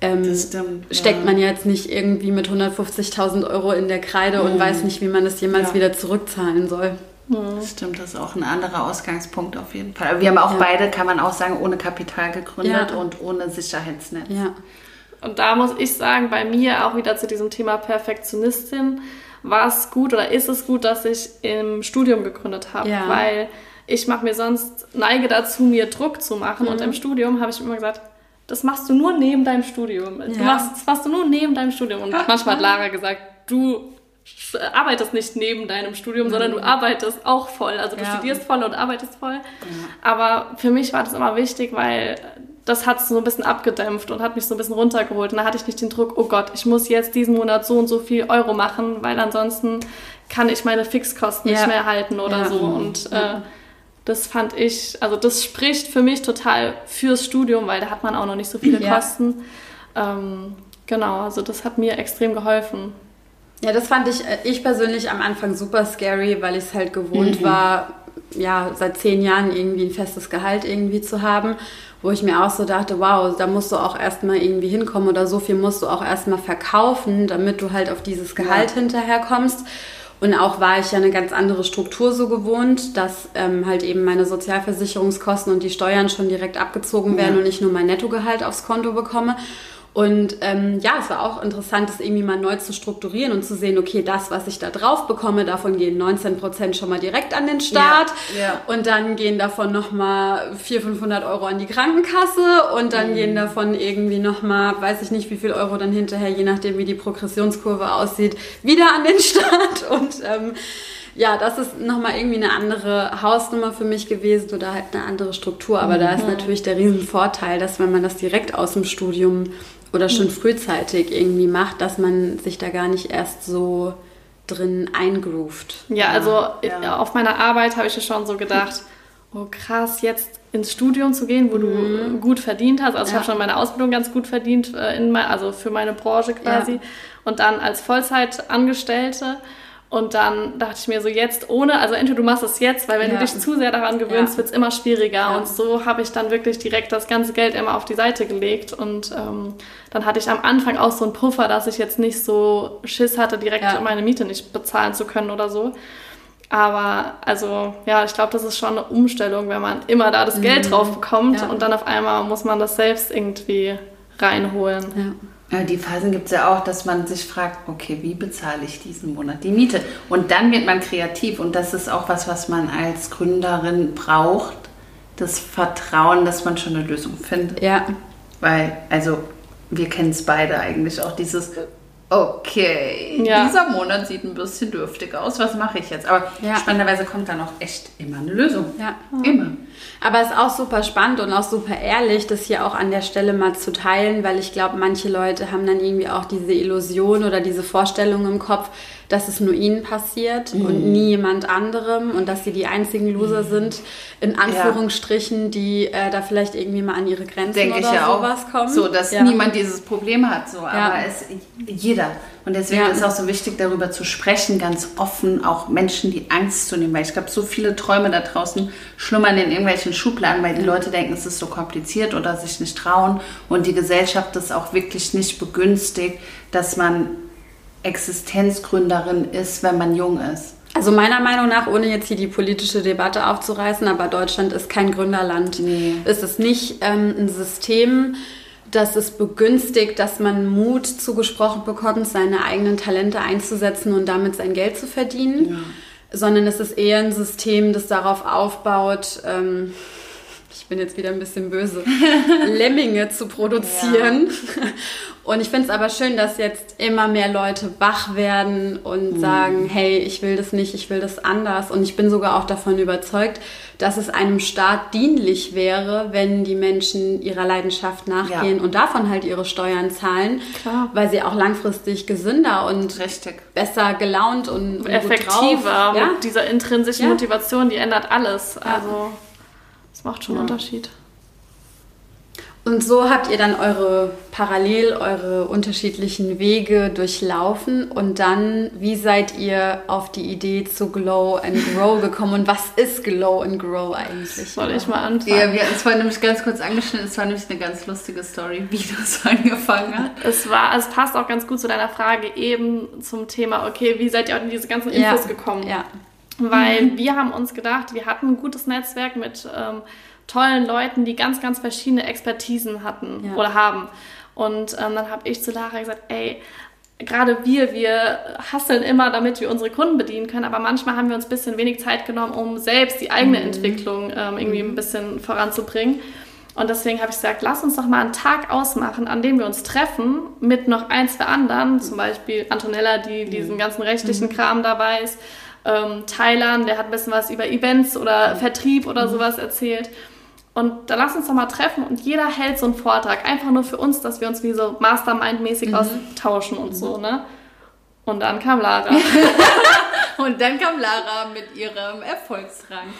ähm, stimmt, steckt ja. man jetzt nicht irgendwie mit 150.000 Euro in der Kreide mhm. und weiß nicht, wie man das jemals ja. wieder zurückzahlen soll. Das stimmt, das ist auch ein anderer Ausgangspunkt auf jeden Fall. Wir haben auch beide, kann man auch sagen, ohne Kapital gegründet und ohne Sicherheitsnetz. Ja. Und da muss ich sagen, bei mir auch wieder zu diesem Thema Perfektionistin, war es gut oder ist es gut, dass ich im Studium gegründet habe, ja. weil ich mache mir sonst, neige dazu, mir Druck zu machen. Mhm. Und im Studium habe ich immer gesagt, das machst du nur neben deinem Studium. Ja. machst, das machst du nur neben deinem Studium. Und manchmal hat Lara gesagt, du arbeitest nicht neben deinem Studium, mhm. sondern du arbeitest auch voll. Also du ja. studierst voll und arbeitest voll. Ja. Aber für mich war das immer wichtig, weil das hat es so ein bisschen abgedämpft und hat mich so ein bisschen runtergeholt. Und da hatte ich nicht den Druck, oh Gott, ich muss jetzt diesen Monat so und so viel Euro machen, weil ansonsten kann ich meine Fixkosten ja. nicht mehr halten oder ja. so. Und äh, das fand ich, also das spricht für mich total fürs Studium, weil da hat man auch noch nicht so viele ja. Kosten. Ähm, genau, also das hat mir extrem geholfen. Ja, das fand ich, äh, ich persönlich am Anfang super scary, weil ich es halt gewohnt mhm. war, ja, seit zehn Jahren irgendwie ein festes Gehalt irgendwie zu haben wo ich mir auch so dachte, wow, da musst du auch erstmal irgendwie hinkommen oder so viel musst du auch erstmal verkaufen, damit du halt auf dieses Gehalt ja. hinterherkommst. Und auch war ich ja eine ganz andere Struktur so gewohnt, dass ähm, halt eben meine Sozialversicherungskosten und die Steuern schon direkt abgezogen werden ja. und ich nur mein Nettogehalt aufs Konto bekomme. Und ähm, ja, es war auch interessant, das irgendwie mal neu zu strukturieren und zu sehen, okay, das, was ich da drauf bekomme, davon gehen 19 Prozent schon mal direkt an den Start. Ja, ja. Und dann gehen davon nochmal 400, 500 Euro an die Krankenkasse und dann mhm. gehen davon irgendwie nochmal, weiß ich nicht, wie viel Euro dann hinterher, je nachdem, wie die Progressionskurve aussieht, wieder an den Start. Und ähm, ja, das ist nochmal irgendwie eine andere Hausnummer für mich gewesen oder halt eine andere Struktur. Aber mhm. da ist mhm. natürlich der Riesenvorteil, dass wenn man das direkt aus dem Studium oder schon mhm. frühzeitig irgendwie macht, dass man sich da gar nicht erst so drin eingroovt. Ja, also ja. auf meiner Arbeit habe ich ja schon so gedacht, oh krass, jetzt ins Studium zu gehen, wo mhm. du gut verdient hast. Also ja. ich habe schon meine Ausbildung ganz gut verdient, äh, in mein, also für meine Branche quasi. Ja. Und dann als Vollzeitangestellte und dann dachte ich mir so jetzt ohne, also entweder du machst es jetzt, weil wenn ja. du dich zu sehr daran gewöhnst, ja. wird es immer schwieriger. Ja. Und so habe ich dann wirklich direkt das ganze Geld immer auf die Seite gelegt. Und ähm, dann hatte ich am Anfang auch so einen Puffer, dass ich jetzt nicht so Schiss hatte, direkt meine Miete nicht bezahlen zu können oder so. Aber also ja, ich glaube, das ist schon eine Umstellung, wenn man immer da das mhm. Geld drauf bekommt und dann auf einmal muss man das selbst irgendwie reinholen. Ja. Die Phasen gibt es ja auch, dass man sich fragt, okay, wie bezahle ich diesen Monat die Miete? Und dann wird man kreativ und das ist auch was, was man als Gründerin braucht, das Vertrauen, dass man schon eine Lösung findet. Ja. Weil, also, wir kennen es beide eigentlich auch, dieses, okay, ja. dieser Monat sieht ein bisschen dürftig aus, was mache ich jetzt? Aber ja. spannenderweise kommt dann auch echt immer eine Lösung. Ja. Immer. Aber es ist auch super spannend und auch super ehrlich, das hier auch an der Stelle mal zu teilen, weil ich glaube, manche Leute haben dann irgendwie auch diese Illusion oder diese Vorstellung im Kopf, dass es nur ihnen passiert mhm. und nie jemand anderem und dass sie die einzigen Loser mhm. sind, in Anführungsstrichen, ja. die äh, da vielleicht irgendwie mal an ihre Grenzen Denk oder ja sowas auch. kommen. So, dass niemand dieses Problem hat, so, aber es jeder. Und deswegen ist es auch so wichtig, darüber zu sprechen, ganz offen, auch Menschen die Angst zu nehmen, weil ich glaube, so viele Träume da draußen schlummern in irgendwelchen Schubladen, weil die Leute denken, es ist so kompliziert oder sich nicht trauen und die Gesellschaft das auch wirklich nicht begünstigt, dass man Existenzgründerin ist, wenn man jung ist. Also meiner Meinung nach, ohne jetzt hier die politische Debatte aufzureißen, aber Deutschland ist kein Gründerland. Nee. Es ist nicht ähm, ein System, das es begünstigt, dass man Mut zugesprochen bekommt, seine eigenen Talente einzusetzen und damit sein Geld zu verdienen, ja. sondern es ist eher ein System, das darauf aufbaut, ähm, ich bin jetzt wieder ein bisschen böse, Lemminge zu produzieren. Ja. Und ich finde es aber schön, dass jetzt immer mehr Leute wach werden und mhm. sagen, hey, ich will das nicht, ich will das anders. Und ich bin sogar auch davon überzeugt, dass es einem Staat dienlich wäre, wenn die Menschen ihrer Leidenschaft nachgehen ja. und davon halt ihre Steuern zahlen, Klar. weil sie auch langfristig gesünder und Richtig. besser gelaunt und, und effektiver ja? mit dieser intrinsischen Motivation, die ändert alles. Also das macht schon einen Unterschied. Und so habt ihr dann eure parallel eure unterschiedlichen Wege durchlaufen und dann, wie seid ihr auf die Idee zu Glow and Grow gekommen und was ist Glow and Grow eigentlich? Soll ich mal anfangen? Ja, wir hatten es vorhin nämlich ganz kurz angeschnitten, es war nämlich eine ganz lustige Story, wie das angefangen hat. Es war, es passt auch ganz gut zu deiner Frage eben zum Thema, okay, wie seid ihr auch in diese ganzen Infos ja. gekommen? Ja. Weil mhm. wir haben uns gedacht, wir hatten ein gutes Netzwerk mit ähm, tollen Leuten, die ganz, ganz verschiedene Expertisen hatten ja. oder haben. Und ähm, dann habe ich zu Lara gesagt, ey, gerade wir, wir hasseln immer, damit wir unsere Kunden bedienen können, aber manchmal haben wir uns ein bisschen wenig Zeit genommen, um selbst die eigene mhm. Entwicklung ähm, irgendwie ein bisschen voranzubringen. Und deswegen habe ich gesagt, lass uns doch mal einen Tag ausmachen, an dem wir uns treffen mit noch ein, zwei anderen, zum Beispiel Antonella, die diesen ganzen rechtlichen mhm. Kram dabei ist, ähm, Thailand, der hat ein bisschen was über Events oder Vertrieb oder mhm. sowas erzählt. Und da lass uns doch mal treffen und jeder hält so einen Vortrag, einfach nur für uns, dass wir uns wie so Mastermind-mäßig mhm. austauschen und mhm. so, ne? Und dann kam Lara. und dann kam Lara mit ihrem Erfolgsrang.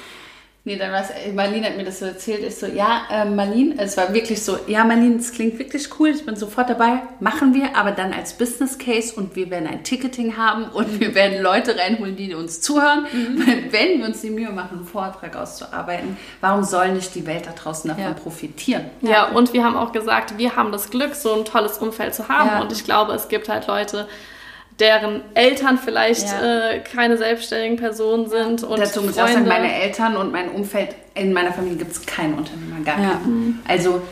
Nee, dann war es, äh, Marlene hat mir das so erzählt. Ich so, ja, äh, Marlene, es war wirklich so, ja, Marlene, es klingt wirklich cool, ich bin sofort dabei, machen wir, aber dann als Business Case und wir werden ein Ticketing haben und wir werden Leute reinholen, die uns zuhören. Mhm. Wenn wir uns die Mühe machen, einen Vortrag auszuarbeiten, warum soll nicht die Welt da draußen davon ja. profitieren? Ja, ja, und wir haben auch gesagt, wir haben das Glück, so ein tolles Umfeld zu haben ja. und ich glaube, es gibt halt Leute, deren Eltern vielleicht ja. äh, keine selbstständigen Personen sind. Und Dazu muss ich auch sagen, meine Eltern und mein Umfeld, in meiner Familie gibt es keinen Unternehmer, gar ja. keinen. Mhm. Also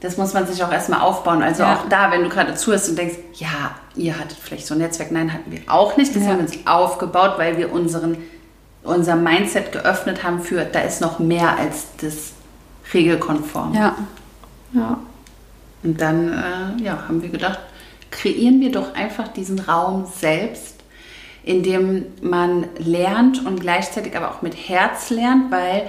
das muss man sich auch erstmal aufbauen. Also ja. auch da, wenn du gerade zuhörst und denkst, ja, ihr hattet vielleicht so ein Netzwerk. Nein, hatten wir auch nicht. Das haben wir uns aufgebaut, weil wir unseren, unser Mindset geöffnet haben für, da ist noch mehr als das regelkonform. Ja. ja. Und dann äh, ja, haben wir gedacht, kreieren wir doch einfach diesen Raum selbst, in dem man lernt und gleichzeitig aber auch mit Herz lernt, weil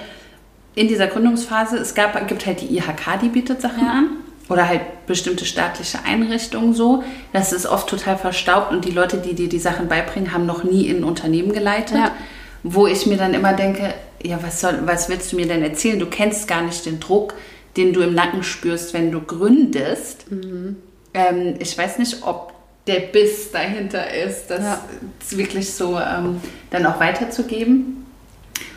in dieser Gründungsphase, es gab, gibt halt die IHK, die bietet Sachen ja. an oder halt bestimmte staatliche Einrichtungen so. Das ist oft total verstaubt und die Leute, die dir die Sachen beibringen, haben noch nie in ein Unternehmen geleitet. Ja. Wo ich mir dann immer denke, ja, was, soll, was willst du mir denn erzählen? Du kennst gar nicht den Druck, den du im Nacken spürst, wenn du gründest. Mhm. Ähm, ich weiß nicht, ob der Biss dahinter ist, das ja. wirklich so ähm, dann auch weiterzugeben.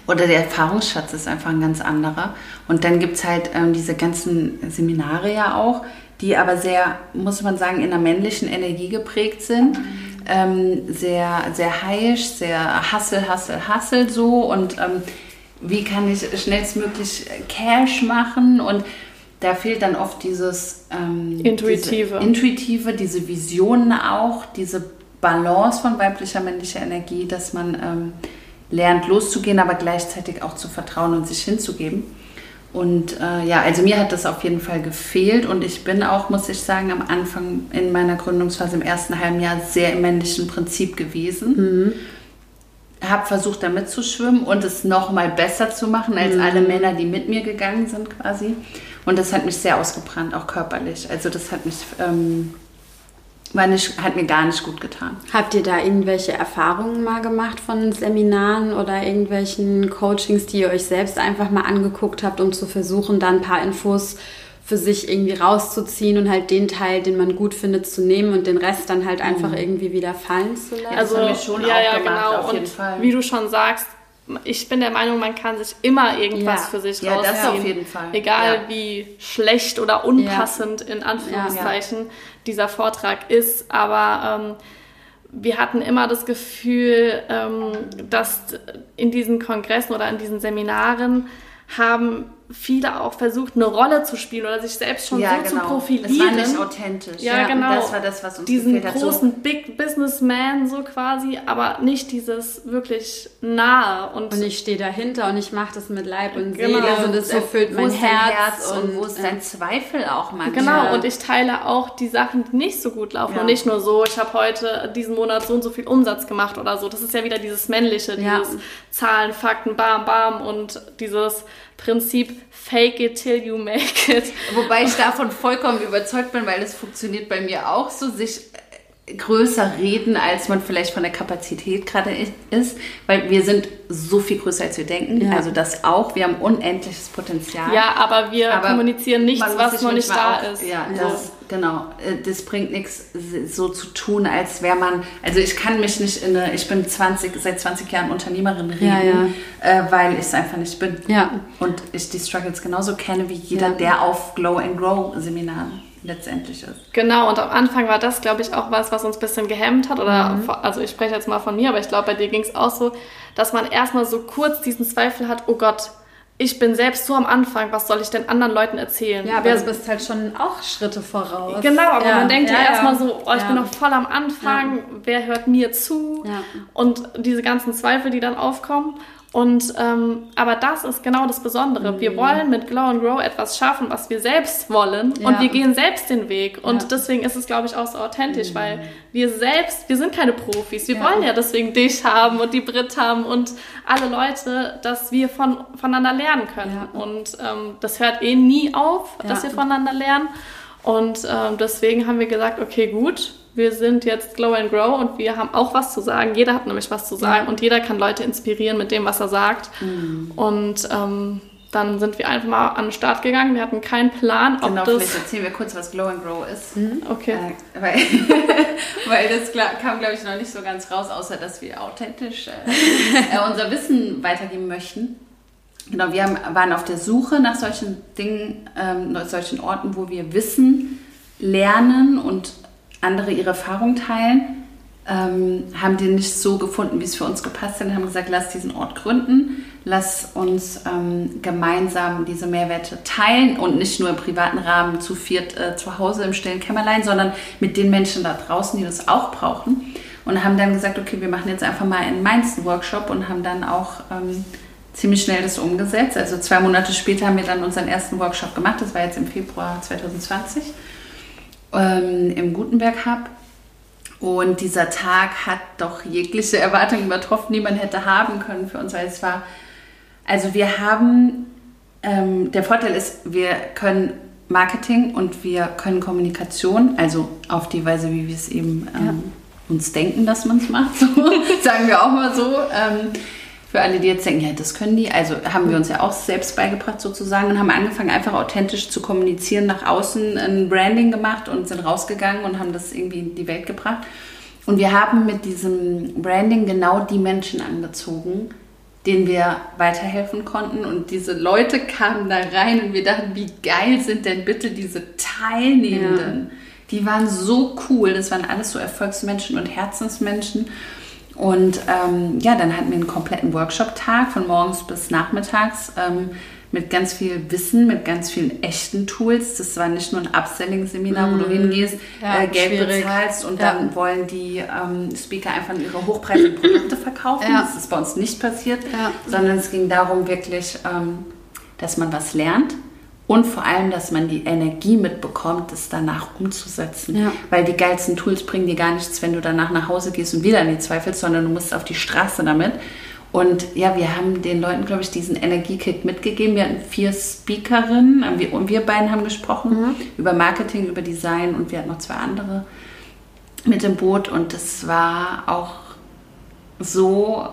Oder der Erfahrungsschatz ist einfach ein ganz anderer. Und dann gibt es halt ähm, diese ganzen Seminare ja auch, die aber sehr, muss man sagen, in der männlichen Energie geprägt sind. Ähm, sehr, sehr heisch, sehr Hassel, Hassel, Hassel so. Und ähm, wie kann ich schnellstmöglich Cash machen? Und da fehlt dann oft dieses ähm, Intuitive. Diese Intuitive, diese Visionen auch, diese Balance von weiblicher, männlicher Energie, dass man ähm, lernt loszugehen, aber gleichzeitig auch zu vertrauen und sich hinzugeben. Und äh, ja, also mir hat das auf jeden Fall gefehlt und ich bin auch, muss ich sagen, am Anfang in meiner Gründungsphase im ersten halben Jahr sehr im männlichen Prinzip gewesen. Mhm. Habe versucht, da mitzuschwimmen und es nochmal besser zu machen als mhm. alle Männer, die mit mir gegangen sind quasi. Und das hat mich sehr ausgebrannt, auch körperlich. Also das hat mich, ähm, war nicht, hat mir gar nicht gut getan. Habt ihr da irgendwelche Erfahrungen mal gemacht von Seminaren oder irgendwelchen Coachings, die ihr euch selbst einfach mal angeguckt habt, um zu versuchen, da ein paar Infos für sich irgendwie rauszuziehen und halt den Teil, den man gut findet, zu nehmen und den Rest dann halt einfach mhm. irgendwie wieder fallen zu lassen? Also, das habe ich schon ja, auch ja, gemacht, genau. auf jeden und Fall. Wie du schon sagst, ich bin der Meinung, man kann sich immer irgendwas ja. für sich ja, rausziehen. Das auf jeden Fall. Egal ja. wie schlecht oder unpassend ja. in Anführungszeichen dieser Vortrag ist. Aber ähm, wir hatten immer das Gefühl, ähm, dass in diesen Kongressen oder in diesen Seminaren haben viele auch versucht, eine Rolle zu spielen oder sich selbst schon ja, so genau. zu profilieren. Es war nicht authentisch. Ja, ja, genau. Das war das, was uns Diesen gefehlt hat. großen So, Big Businessman so quasi, aber nicht dieses wirklich nahe. Und, Und ich stehe dahinter und ich mache das mit Leib und Genau. Seele und es so, erfüllt mein Herz, und, wo ist äh, dein Zweifel auch manchmal. Genau, und ich teile auch die Sachen, die nicht so gut laufen. Ja. Und nicht nur so, ich habe heute diesen Monat so und so viel Umsatz gemacht oder so. Das ist ja wieder dieses Männliche, Ja. dieses Zahlen, Fakten, bam, bam und dieses Prinzip fake it till you make it. Wobei ich davon vollkommen überzeugt bin, weil es funktioniert bei mir auch so, sich größer reden, als man vielleicht von der Kapazität gerade ist, weil wir sind so viel größer, als wir denken. Ja. Also das auch. Wir haben unendliches Potenzial. Ja, aber wir Aber kommunizieren nichts, was noch nicht da auch- ist. Ja, so. das, genau. Äh, Das bringt nichts, so zu tun, als wäre man. Also ich kann mich nicht in eine. Ich bin 20, seit 20 Jahren Unternehmerin reden, Ja, Äh, weil ich es einfach nicht bin. Ja. Und ich die Struggles genauso kenne wie jeder, der auf Glow and Grow Seminaren letztendlich ist. Genau, und am Anfang war das, glaube ich, auch was, was uns ein bisschen gehemmt hat. Oder, Mhm. also ich spreche jetzt mal von mir, aber ich glaube, bei dir ging es auch so, dass man erstmal so kurz diesen Zweifel hat, oh Gott, ich bin selbst so am Anfang, was soll ich denn anderen Leuten erzählen? Ja, aber Wer- du bist halt schon auch Schritte voraus. Genau, aber Ja, man denkt ja, ja, erstmal so, oh, ich Ja. bin noch voll am Anfang, wer hört mir zu? Und diese ganzen Zweifel, die dann aufkommen. Und ähm, aber das ist genau das Besondere. Mhm. Wir wollen mit Glow and Grow etwas schaffen, was wir selbst wollen und Ja. wir gehen selbst den Weg. Und Ja. deswegen ist es, glaube ich, auch so authentisch, weil wir selbst, wir sind keine Profis. Wir Ja. wollen ja deswegen dich haben und die Brit haben und alle Leute, dass wir von, voneinander lernen können. Und ähm, das hört eh nie auf, dass wir voneinander lernen. Und ähm, deswegen haben wir gesagt, okay, gut, wir sind jetzt Glow and Grow und wir haben auch was zu sagen. Jeder hat nämlich was zu sagen und jeder kann Leute inspirieren mit dem, was er sagt. Mhm. Und ähm, dann sind wir einfach mal an den Start gegangen. Wir hatten keinen Plan, ob Genau, vielleicht das... erzählen wir kurz, was Glow and Grow ist. Okay. Äh, weil, weil das kam, glaube ich, noch nicht so ganz raus, außer dass wir authentisch äh, äh, unser Wissen weitergeben möchten. Genau, wir haben, waren auf der Suche nach solchen Dingen, ähm, nach solchen Orten, wo wir Wissen lernen und andere ihre Erfahrung teilen. Ähm, haben den nicht so gefunden, wie es für uns gepasst hat. Haben gesagt, lass diesen Ort gründen, lass uns ähm, gemeinsam diese Mehrwerte teilen und nicht nur im privaten Rahmen zu viert äh, zu Hause im stillen Kämmerlein, sondern mit den Menschen da draußen, die das auch brauchen. Und haben dann gesagt, okay, wir machen jetzt einfach mal in Mainz einen Workshop und haben dann auch ähm, ziemlich schnell das umgesetzt. Also zwei Monate später haben wir dann unseren ersten Workshop gemacht. Das war jetzt im Februar 2020 ähm, im Gutenberg Hub. Und dieser Tag hat doch jegliche Erwartungen übertroffen, die man hätte haben können für uns, weil es war, also wir haben, ähm, der Vorteil ist, wir können Marketing und wir können Kommunikation, also auf die Weise, wie wir es eben ähm, uns denken, dass man es macht, so, sagen wir auch mal so. Ähm, für alle, die jetzt denken, ja, das können die, also haben wir uns ja auch selbst beigebracht sozusagen und haben angefangen, einfach authentisch zu kommunizieren, nach außen ein Branding gemacht und sind rausgegangen und haben das irgendwie in die Welt gebracht. Und wir haben mit diesem Branding genau die Menschen angezogen, denen wir weiterhelfen konnten. Und diese Leute kamen da rein und wir dachten, wie geil sind denn bitte diese Teilnehmenden? Die waren so cool. Das waren alles so Erfolgsmenschen und Herzensmenschen. Und ähm, ja, dann hatten wir einen kompletten Workshop-Tag von morgens bis nachmittags ähm, mit ganz viel Wissen, mit ganz vielen echten Tools. Das war nicht nur ein Upselling-Seminar, wo du hingehst, Ja, äh, Geld schwierig. bezahlst und Ja. dann wollen die ähm, Speaker einfach ihre hochpreisigen Produkte verkaufen. Ja. Das ist bei uns nicht passiert, sondern es ging darum wirklich, ähm, dass man was lernt. Und vor allem, dass man die Energie mitbekommt, das danach umzusetzen. Ja. Weil die geilsten Tools bringen dir gar nichts, wenn du danach nach Hause gehst und wieder in die zweifelst, sondern du musst auf die Straße damit. Und ja, wir haben den Leuten, glaube ich, diesen Energiekick mitgegeben. Wir hatten vier Speakerinnen und wir, und wir beiden haben gesprochen über Marketing, über Design und wir hatten noch zwei andere mit im Boot. Und das war auch so,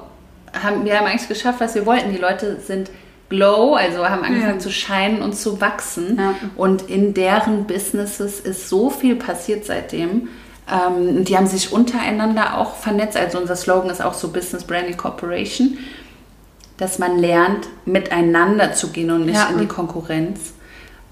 haben, wir haben eigentlich geschafft, was wir wollten. Die Leute sind glow, also haben angefangen Ja. zu scheinen und zu wachsen. Ja. Und in deren Businesses ist so viel passiert seitdem. Ähm, und die haben sich untereinander auch vernetzt. Also unser Slogan ist auch so Business Branding Corporation, dass man lernt, miteinander zu gehen und nicht Ja. in die Konkurrenz.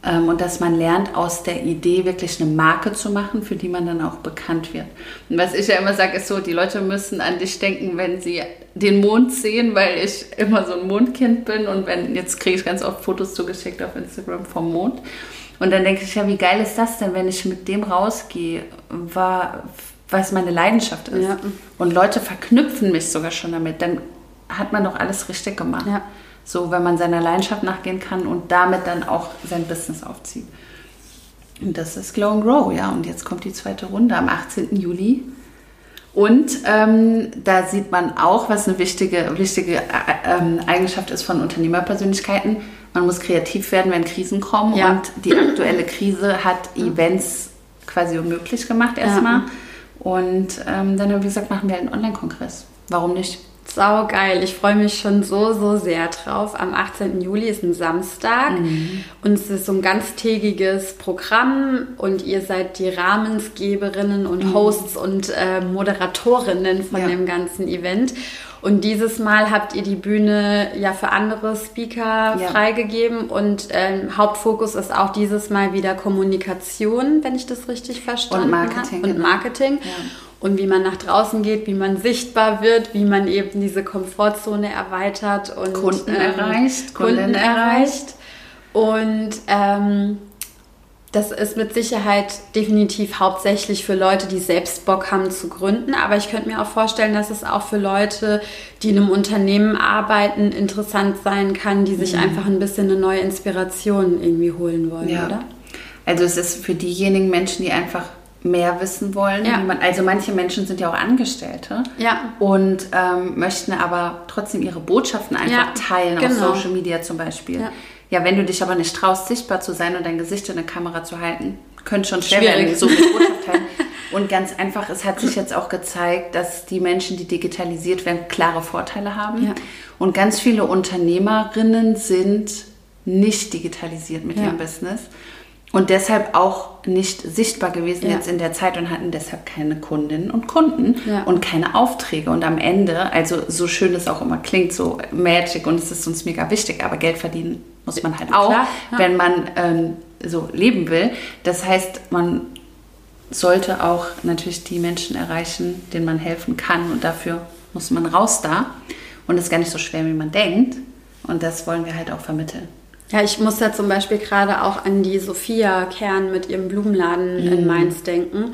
Ähm, und dass man lernt, aus der Idee wirklich eine Marke zu machen, für die man dann auch bekannt wird. Und was ich ja immer sage, ist so, die Leute müssen an dich denken, wenn sie den Mond sehen, weil ich immer so ein Mondkind bin und wenn jetzt kriege ich ganz oft Fotos zugeschickt auf Instagram vom Mond. Und dann denke ich ja, wie geil ist das denn, wenn ich mit dem rausgehe, war, was meine Leidenschaft ist. Ja. Und Leute verknüpfen mich sogar schon damit. Dann hat man doch alles richtig gemacht. Ja. So, wenn man seiner Leidenschaft nachgehen kann und damit dann auch sein Business aufzieht. Und das ist Glow and Grow, ja. Und jetzt kommt die zweite Runde am 18. Juli. Und ähm, da sieht man auch, was eine wichtige, wichtige äh, äh, Eigenschaft ist von Unternehmerpersönlichkeiten. Man muss kreativ werden, wenn Krisen kommen. Ja. Und die aktuelle Krise hat Events quasi unmöglich gemacht erstmal. Ja. Und ähm, dann haben wir gesagt, machen wir einen Online-Kongress. Warum nicht? Sau geil. Ich freue mich schon so, so sehr drauf. Am 18. Juli ist ein Samstag mhm. und es ist so ein ganztägiges Programm und ihr seid die Rahmensgeberinnen und mhm. Hosts und äh, Moderatorinnen von ja. dem ganzen Event. Und dieses Mal habt ihr die Bühne ja für andere Speaker ja. freigegeben und ähm, Hauptfokus ist auch dieses Mal wieder Kommunikation, wenn ich das richtig verstanden habe. Und Marketing. Habe. Und. Marketing. Ja und wie man nach draußen geht, wie man sichtbar wird, wie man eben diese Komfortzone erweitert und Kunden ähm, erreicht, Kunden, Kunden erreicht. Und ähm, das ist mit Sicherheit definitiv hauptsächlich für Leute, die selbst Bock haben zu gründen. Aber ich könnte mir auch vorstellen, dass es auch für Leute, die in einem Unternehmen arbeiten, interessant sein kann, die sich mhm. einfach ein bisschen eine neue Inspiration irgendwie holen wollen, ja. oder? Also es ist für diejenigen Menschen, die einfach mehr wissen wollen. Ja. Man, also manche Menschen sind ja auch Angestellte ja. und ähm, möchten aber trotzdem ihre Botschaften einfach ja, teilen genau. auf Social Media zum Beispiel. Ja. ja. wenn du dich aber nicht traust, sichtbar zu sein und dein Gesicht in der Kamera zu halten, könnte schon schwer Schwierig. werden, so eine Botschaft teilen. Und ganz einfach, es hat sich jetzt auch gezeigt, dass die Menschen, die digitalisiert werden, klare Vorteile haben. Und ganz viele Unternehmerinnen sind nicht digitalisiert mit ihrem Business und deshalb auch nicht sichtbar gewesen ja. jetzt in der Zeit und hatten deshalb keine Kundinnen und Kunden ja. und keine Aufträge. Und am Ende, also so schön es auch immer klingt, so Magic und es ist uns mega wichtig, aber Geld verdienen muss man halt auch, Klar, ja. wenn man ähm, so leben will. Das heißt, man sollte auch natürlich die Menschen erreichen, denen man helfen kann und dafür muss man raus da. Und das ist gar nicht so schwer, wie man denkt. Und das wollen wir halt auch vermitteln. Ja, ich muss da zum Beispiel gerade auch an die Sophia Kern mit ihrem Blumenladen mhm. in Mainz denken.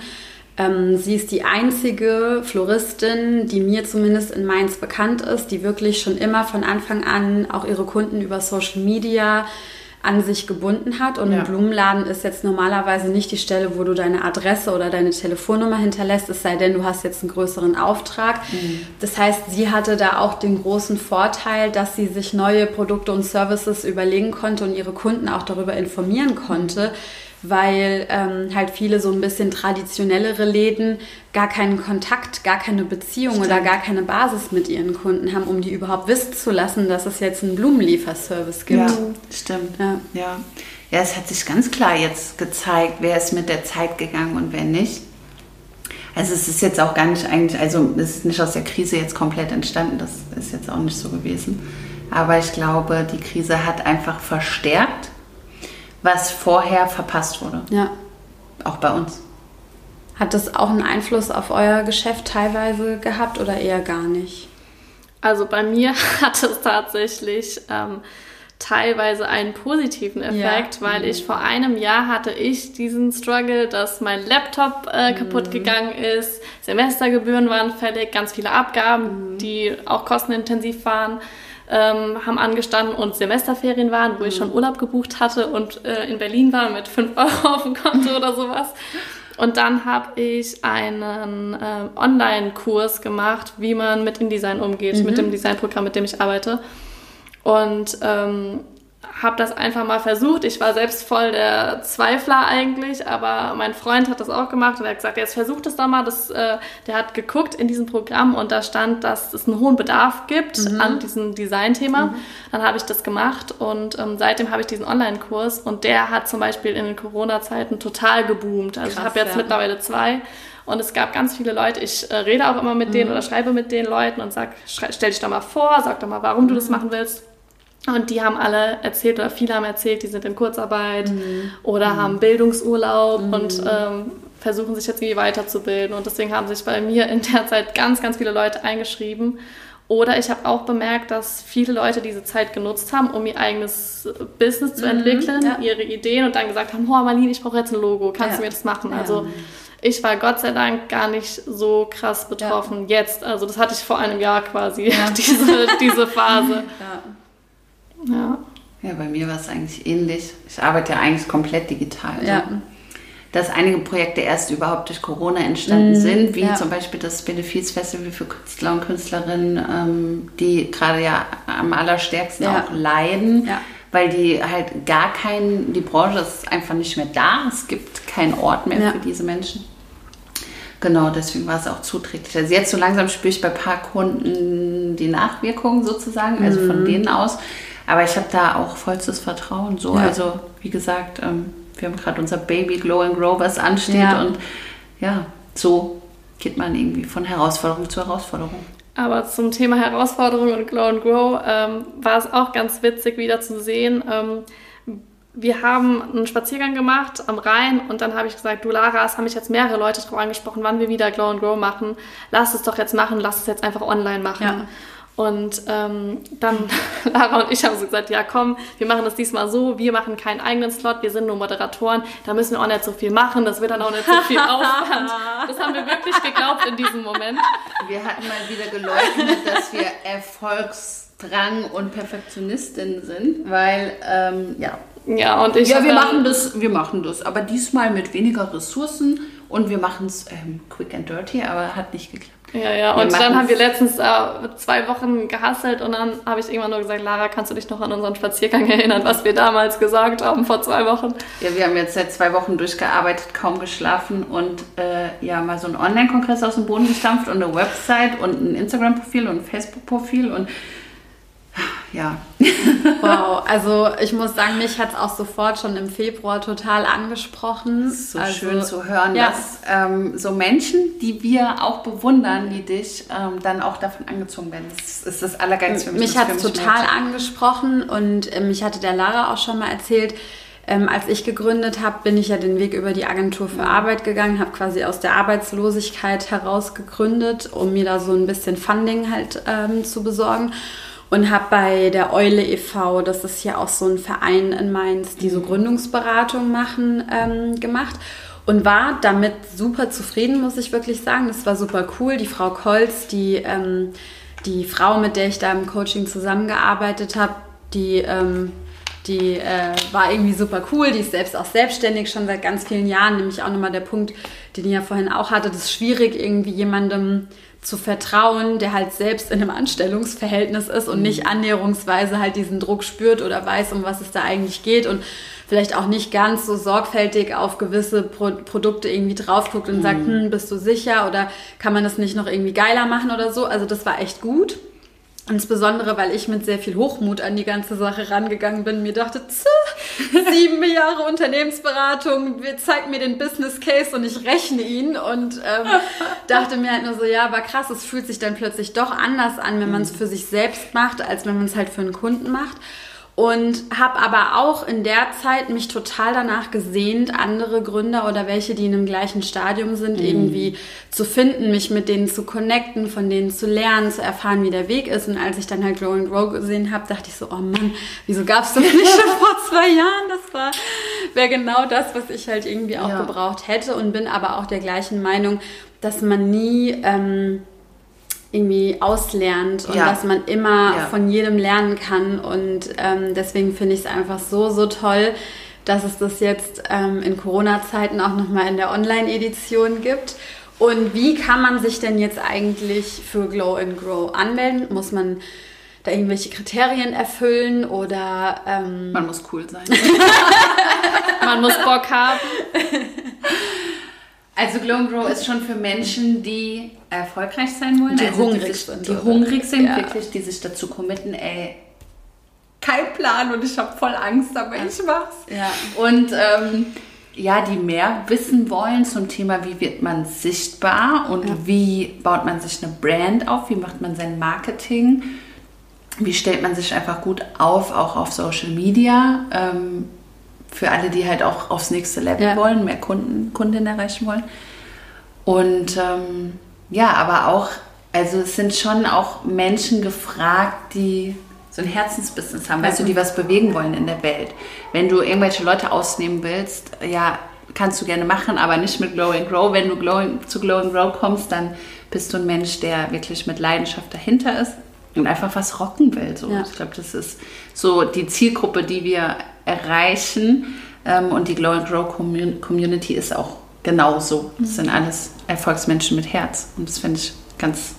Ähm, sie ist die einzige Floristin, die mir zumindest in Mainz bekannt ist, die wirklich schon immer von Anfang an auch ihre Kunden über Social Media an sich gebunden hat. Und ja. ein Blumenladen ist jetzt normalerweise nicht die Stelle, wo du deine Adresse oder deine Telefonnummer hinterlässt, es sei denn, du hast jetzt einen größeren Auftrag. Mhm. Das heißt, sie hatte da auch den großen Vorteil, dass sie sich neue Produkte und Services überlegen konnte und ihre Kunden auch darüber informieren konnte weil ähm, halt viele so ein bisschen traditionellere Läden gar keinen Kontakt, gar keine Beziehung Stimmt. oder gar keine Basis mit ihren Kunden haben, um die überhaupt wissen zu lassen, dass es jetzt einen Blumenlieferservice gibt. Ja, stimmt. Ja. ja. Ja, es hat sich ganz klar jetzt gezeigt, wer ist mit der Zeit gegangen und wer nicht. Also es ist jetzt auch gar nicht eigentlich, also es ist nicht aus der Krise jetzt komplett entstanden, das ist jetzt auch nicht so gewesen. Aber ich glaube, die Krise hat einfach verstärkt, was vorher verpasst wurde. Ja. Auch bei uns. Hat das auch einen Einfluss auf euer Geschäft teilweise gehabt oder eher gar nicht? Also bei mir hat es tatsächlich ähm, teilweise einen positiven Effekt, ja. weil mhm. ich vor einem Jahr hatte ich diesen Struggle, dass mein Laptop äh, kaputt mhm. gegangen ist, Semestergebühren waren fällig, ganz viele Abgaben, mhm. die auch kostenintensiv waren ähm, haben angestanden und Semesterferien waren, wo ich schon Urlaub gebucht hatte und äh, in Berlin war mit 5 Euro auf dem Konto oder sowas. Und dann habe ich einen äh, Online-Kurs gemacht, wie man mit InDesign umgeht, mhm. mit dem Designprogramm, mit dem ich arbeite. Und ähm, habe das einfach mal versucht. Ich war selbst voll der Zweifler eigentlich, aber mein Freund hat das auch gemacht und er hat gesagt, jetzt versuch das doch mal. Das, äh, der hat geguckt in diesem Programm und da stand, dass es einen hohen Bedarf gibt mhm. an diesem Designthema. Mhm. Dann habe ich das gemacht und ähm, seitdem habe ich diesen Online-Kurs und der hat zum Beispiel in den Corona-Zeiten total geboomt. Also Krass, ich habe jetzt ja. mittlerweile zwei. Und es gab ganz viele Leute, ich äh, rede auch immer mit mhm. denen oder schreibe mit den Leuten und sag, stell dich doch mal vor, sag doch mal, warum du das mhm. machen willst. Und die haben alle erzählt, oder viele haben erzählt, die sind in Kurzarbeit mhm. oder mhm. haben Bildungsurlaub mhm. und ähm, versuchen sich jetzt irgendwie weiterzubilden. Und deswegen haben sich bei mir in der Zeit ganz, ganz viele Leute eingeschrieben. Oder ich habe auch bemerkt, dass viele Leute diese Zeit genutzt haben, um ihr eigenes Business zu mhm, entwickeln, ja. ihre Ideen und dann gesagt haben, oh Marlene, ich brauche jetzt ein Logo, kannst ja. du mir das machen? Ja. Also ich war Gott sei Dank gar nicht so krass betroffen jetzt. Also das hatte ich vor einem Jahr quasi, diese, diese Phase. Ja. Ja. bei mir war es eigentlich ähnlich. Ich arbeite ja eigentlich komplett digital. Ja. So dass einige Projekte erst überhaupt durch Corona entstanden mm, sind, wie ja. zum Beispiel das Benefizfestival für Künstler und Künstlerinnen, ähm, die gerade ja am allerstärksten ja. auch leiden, ja. weil die halt gar kein, die Branche ist einfach nicht mehr da, es gibt keinen Ort mehr für diese Menschen. Genau, deswegen war es auch zuträglich. Also jetzt so langsam spüre ich bei ein paar Kunden die Nachwirkungen sozusagen, also mm. von mhm. denen aus. Aber ich habe da auch vollstes Vertrauen. So, also wie gesagt, ähm, wir haben gerade unser Baby Glow and Grow, was ansteht. Ja. Und ja, so geht man irgendwie von Herausforderung zu Herausforderung. Aber zum Thema Herausforderung und Glow and Grow ähm, war es auch ganz witzig wieder zu sehen. Ähm, wir haben einen Spaziergang gemacht am Rhein und dann habe ich gesagt, du Lara, es haben mich jetzt mehrere Leute darauf angesprochen, wann wir wieder Glow and Grow machen. Lass es doch jetzt machen, lass es jetzt einfach online machen. Ja. Und ähm, dann Lara und ich haben so gesagt, ja komm, wir machen das diesmal so, wir machen keinen eigenen Slot, wir sind nur Moderatoren, da müssen wir auch nicht so viel machen, das wird dann auch nicht so viel Aufwand. Das haben wir wirklich geglaubt in diesem Moment. Wir hatten mal wieder geleugnet, dass wir Erfolgsdrang und Perfektionistin sind, weil, ähm, ja. Ja, und ich. Ja, wir machen das, wir machen das, aber diesmal mit weniger Ressourcen und wir machen es ähm, quick and dirty, aber hat nicht geklappt. Ja, ja. Und dann haben wir letztens äh, zwei Wochen gehasselt und dann habe ich irgendwann nur gesagt, Lara, kannst du dich noch an unseren Spaziergang erinnern, was wir damals gesagt haben vor zwei Wochen? Ja, wir haben jetzt seit zwei Wochen durchgearbeitet, kaum geschlafen und äh, ja, mal so einen Online-Kongress aus dem Boden gestampft und eine Website und ein Instagram-Profil und ein Facebook-Profil und ja. Wow, also ich muss sagen, mich hat es auch sofort schon im Februar total angesprochen. So also, schön zu hören, ja. dass ähm, so Menschen, die wir auch bewundern, wie dich, ähm, dann auch davon angezogen werden. Das ist das Allergeilste für mich. Mich hat es total Leute. angesprochen und äh, mich hatte der Lara auch schon mal erzählt, ähm, als ich gegründet habe, bin ich ja den Weg über die Agentur für Arbeit gegangen, habe quasi aus der Arbeitslosigkeit heraus gegründet, um mir da so ein bisschen Funding halt ähm, zu besorgen und habe bei der Eule e.V., das ist ja auch so ein Verein in Mainz, die so mhm. Gründungsberatung machen, ähm, gemacht und war damit super zufrieden, muss ich wirklich sagen. Das war super cool. Die Frau Kolz, die, ähm, die Frau, mit der ich da im Coaching zusammengearbeitet habe, die, ähm, die äh, war irgendwie super cool. Die ist selbst auch selbstständig schon seit ganz vielen Jahren. Nämlich auch nochmal der Punkt, den ich ja vorhin auch hatte. Das ist schwierig, irgendwie jemandem zu vertrauen, der halt selbst in einem Anstellungsverhältnis ist und nicht mhm. annäherungsweise halt diesen Druck spürt oder weiß, um was es da eigentlich geht und vielleicht auch nicht ganz so sorgfältig auf gewisse Pro Produkte irgendwie drauf guckt und mhm. sagt, hm, bist du sicher oder kann man das nicht noch irgendwie geiler machen oder so. Also das war echt gut. Insbesondere, weil ich mit sehr viel Hochmut an die ganze Sache rangegangen bin. Mir dachte, sieben Jahre Unternehmensberatung, zeigt mir den Business Case und ich rechne ihn. Und ähm, dachte mir halt nur so, ja, aber krass, es fühlt sich dann plötzlich doch anders an, wenn man es für sich selbst macht, als wenn man es halt für einen Kunden macht und habe aber auch in der Zeit mich total danach gesehnt, andere Gründer oder welche, die in einem gleichen Stadium sind, mhm. irgendwie zu finden, mich mit denen zu connecten, von denen zu lernen, zu erfahren, wie der Weg ist. Und als ich dann halt Grow and Grow gesehen habe, dachte ich so, oh Mann, wieso gab es das nicht schon vor zwei Jahren? Das war wäre genau das, was ich halt irgendwie auch ja. gebraucht hätte und bin aber auch der gleichen Meinung, dass man nie ähm, irgendwie auslernt und ja. dass man immer ja. von jedem lernen kann. Und ähm, deswegen finde ich es einfach so, so toll, dass es das jetzt ähm, in Corona-Zeiten auch nochmal in der Online-Edition gibt. Und wie kann man sich denn jetzt eigentlich für Glow and Grow anmelden? Muss man da irgendwelche Kriterien erfüllen oder... Ähm man muss cool sein. man muss Bock haben. Also Glow and Grow ist schon für Menschen, die erfolgreich sein wollen, die also hungrig die sich, sind, die hungrig sind, ja. wirklich, die sich dazu committen, ey, kein Plan und ich habe voll Angst, aber ich mach's. Ja. Und ähm, ja, die mehr wissen wollen zum Thema, wie wird man sichtbar und ja. wie baut man sich eine Brand auf, wie macht man sein Marketing, wie stellt man sich einfach gut auf, auch auf Social Media. Ähm, für alle, die halt auch aufs nächste Level ja. wollen, mehr Kunden, Kundinnen erreichen wollen. Und ähm, ja, aber auch Also es sind schon auch Menschen gefragt, die so ein Herzensbusiness haben, weißt du, die was bewegen wollen in der Welt. Wenn du irgendwelche Leute ausnehmen willst, ja, kannst du gerne machen, aber nicht mit Glow and Grow. Wenn du Glowing, zu Glow and Grow kommst, dann bist du ein Mensch, der wirklich mit Leidenschaft dahinter ist und einfach was rocken will. So. Ja. Ich glaube, das ist so die Zielgruppe, die wir erreichen. Ähm, und die Glow and Grow Community ist auch genauso. Das mhm. sind alles Erfolgsmenschen mit Herz. Und das finde ich ganz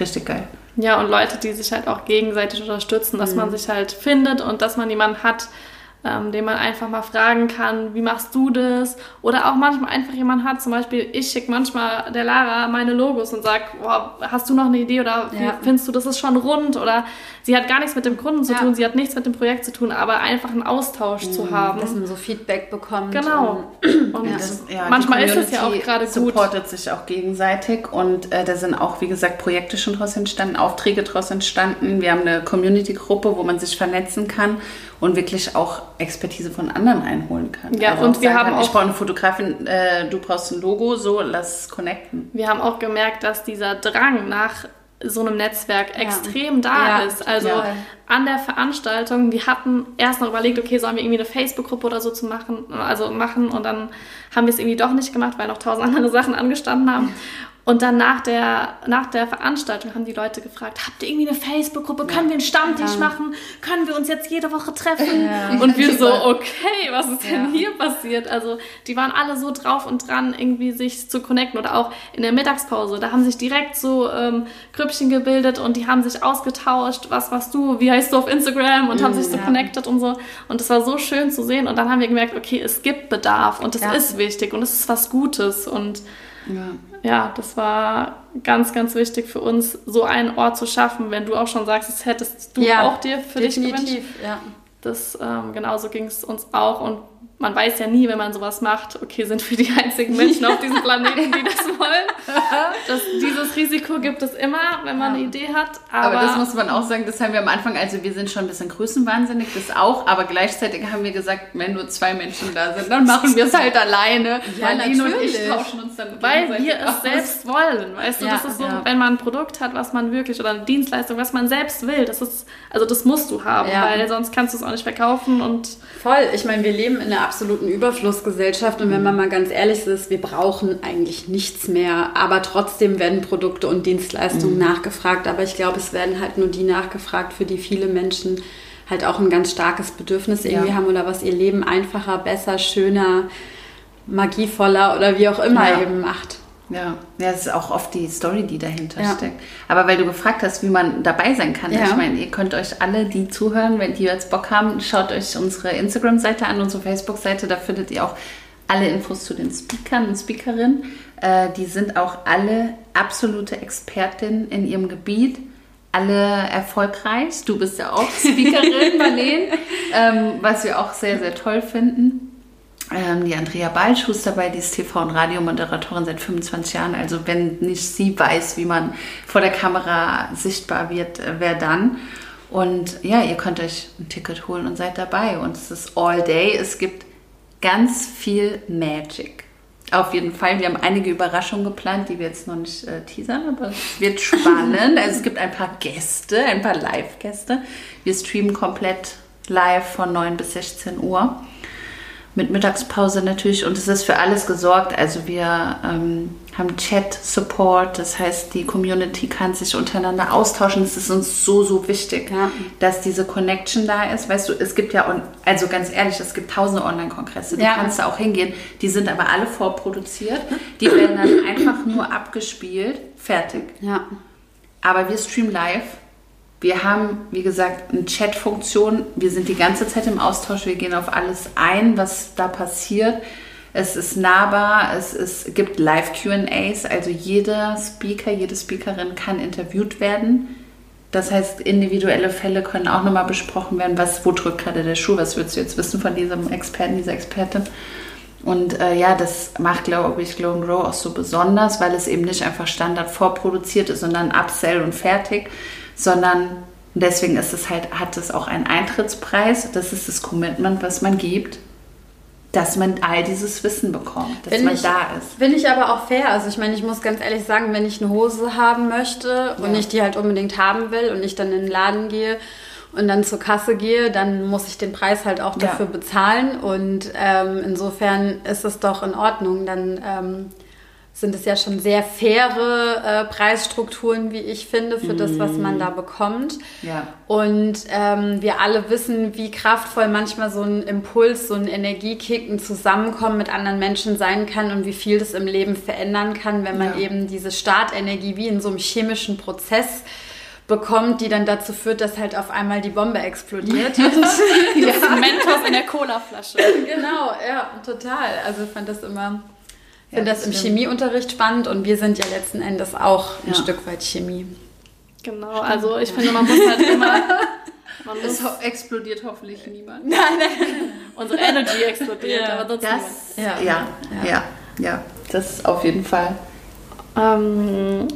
richtig geil. Ja, und Leute, die sich halt auch gegenseitig unterstützen, dass mhm. man sich halt findet und dass man jemanden hat, ähm, den man einfach mal fragen kann, wie machst du das? Oder auch manchmal einfach jemand hat, zum Beispiel, ich schicke manchmal der Lara meine Logos und sage, hast du noch eine Idee oder ja. findest du, das ist schon rund? Oder sie hat gar nichts mit dem Kunden zu ja. tun, sie hat nichts mit dem Projekt zu tun, aber einfach einen Austausch mhm. zu haben. Dass man so Feedback bekommt. Genau. Und, und ja, manchmal ist es ja auch gerade gut. supportet sich auch gegenseitig und äh, da sind auch, wie gesagt, Projekte schon daraus entstanden, Aufträge daraus entstanden. Wir haben eine Community-Gruppe, wo man sich vernetzen kann und wirklich auch Expertise von anderen einholen kann. Ja, also und wir haben kann, auch. Ich brauche eine Fotografin, äh, du brauchst ein Logo, so lass connecten. Wir haben auch gemerkt, dass dieser Drang nach so einem Netzwerk ja. extrem da ja. ist. Also ja. an der Veranstaltung, wir hatten erst noch überlegt, okay, sollen wir irgendwie eine Facebook-Gruppe oder so zu machen, also machen und dann haben wir es irgendwie doch nicht gemacht, weil noch tausend andere Sachen angestanden haben. Und dann nach der, nach der Veranstaltung haben die Leute gefragt, habt ihr irgendwie eine Facebook-Gruppe? Können wir einen Stammtisch ja. machen? Können wir uns jetzt jede Woche treffen? Ja. Und wir so, okay, was ist denn hier passiert? Also die waren alle so drauf und dran, irgendwie sich zu connecten. Oder auch in der Mittagspause, da haben sich direkt so ähm, Grüppchen gebildet und die haben sich ausgetauscht, was machst du, wie heißt du auf Instagram? Und mhm, haben sich so connected und so. Und das war so schön zu sehen. Und dann haben wir gemerkt, okay, es gibt Bedarf und es ist wichtig und es ist was Gutes. Und ja. ja, das war ganz, ganz wichtig für uns, so einen Ort zu schaffen. Wenn du auch schon sagst, das hättest du ja, auch dir für dich gewünscht. Ja. Das ähm, genauso ging es uns auch und man weiß ja nie, wenn man sowas macht, okay, sind wir die einzigen Menschen auf diesem Planeten, die das wollen. Das, dieses Risiko gibt es immer, wenn man ja. eine Idee hat. Aber, aber, das muss man auch sagen, das haben wir am Anfang, also wir sind schon ein bisschen größenwahnsinnig, das auch, aber gleichzeitig haben wir gesagt, wenn nur zwei Menschen da sind, dann machen wir es halt alleine. Ja, Marlene und ich tauschen uns dann Weil wir es selbst wollen, weißt du, ja, das ist so, ja. wenn man ein Produkt hat, was man wirklich, oder eine Dienstleistung, was man selbst will, das ist, also das musst du haben, weil sonst kannst du es auch nicht verkaufen und... Voll, ich meine, wir leben in einer absoluten Überflussgesellschaft. Und wenn man mal ganz ehrlich ist, wir brauchen eigentlich nichts mehr. Aber trotzdem werden Produkte und Dienstleistungen mhm. nachgefragt. Aber ich glaube, es werden halt nur die nachgefragt, für die viele Menschen halt auch ein ganz starkes Bedürfnis irgendwie ja. haben oder was ihr Leben einfacher, besser, schöner, magievoller oder wie auch immer ja. eben macht. Ja. ja, das ist auch oft die Story, die dahinter ja. steckt. Aber weil du gefragt hast, wie man dabei sein kann, ja. ich meine, ihr könnt euch alle, die zuhören, wenn die jetzt Bock haben, schaut euch unsere Instagram-Seite an, unsere Facebook-Seite, da findet ihr auch alle Infos zu den Speakern und Speakerinnen. Äh, die sind auch alle absolute Expertinnen in ihrem Gebiet alle erfolgreich. Du bist ja auch Speakerin, Marlene, ähm, was wir auch sehr, sehr toll finden. Ähm, die Andrea Balschuh ist dabei, die ist TV- und Radiomoderatorin seit 25 Jahren. Also wenn nicht sie weiß, wie man vor der Kamera sichtbar wird, äh, wer dann? Und ja, ihr könnt euch ein Ticket holen und seid dabei. Und es ist all day. Es gibt ganz viel Magic. Auf jeden Fall. Wir haben einige Überraschungen geplant, die wir jetzt noch nicht äh, teasern, aber es wird spannend. also es gibt ein paar Gäste, ein paar Live-Gäste. Wir streamen komplett live von 9 bis 16 Uhr mit Mittagspause natürlich und es ist für alles gesorgt. Also wir ähm, haben Chat-Support, das heißt, die Community kann sich untereinander austauschen. Es ist uns so, so wichtig, ja. dass diese Connection da ist. Weißt du, es gibt ja, also ganz ehrlich, es gibt tausende Online-Kongresse, du ja. kannst da auch hingehen. Die sind aber alle vorproduziert. Die werden dann einfach nur abgespielt, fertig. Ja. Aber wir streamen live wir haben, wie gesagt, eine Chat-Funktion. Wir sind die ganze Zeit im Austausch. Wir gehen auf alles ein, was da passiert. Es ist nahbar. Es ist, gibt Live-QAs. Also jeder Speaker, jede Speakerin kann interviewt werden. Das heißt, individuelle Fälle können auch nochmal besprochen werden. Was, wo drückt gerade der Schuh? Was würdest du jetzt wissen von diesem Experten, dieser Expertin? Und äh, ja, das macht, glaube ich, Glow Grow auch so besonders, weil es eben nicht einfach Standard vorproduziert ist, sondern Upsell und fertig, sondern deswegen ist es halt, hat es auch einen Eintrittspreis. Das ist das Commitment, was man gibt. dass man all dieses Wissen bekommt, dass Bin man ich- da ist. Finde ich aber auch fair. Also ich meine, ich muss ganz ehrlich sagen, wenn ich eine Hose haben möchte und Ja. ich die halt unbedingt haben will und ich dann in den Laden gehe und dann zur Kasse gehe, dann muss ich den Preis halt auch Ja. dafür bezahlen. Und ähm, insofern ist es doch in Ordnung. Dann ähm, sind es ja schon sehr faire äh, Preisstrukturen, wie ich finde, für das, was man da bekommt. Ja. Und ähm, wir alle wissen, wie kraftvoll manchmal so ein Impuls, so ein Energiekick, ein Zusammenkommen mit anderen Menschen sein kann und wie viel das im Leben verändern kann, wenn man Ja. eben diese Startenergie wie in so einem chemischen Prozess bekommt, die dann dazu führt, dass halt auf einmal die Bombe explodiert. Und Das Mentos in der Colaflasche. genau, ja, total. Also ich fand das immer, Ja, finde das das im stimmt. Chemieunterricht spannend und wir sind ja letzten Endes auch ein Ja. Stück weit Chemie. Genau, also ich finde, man muss halt immer. Man Es muss, ho explodiert hoffentlich niemand. unsere Energy explodiert, Ja, aber sonst Das, Ja. ja, ja, ja, ja, das auf jeden Fall. Ähm,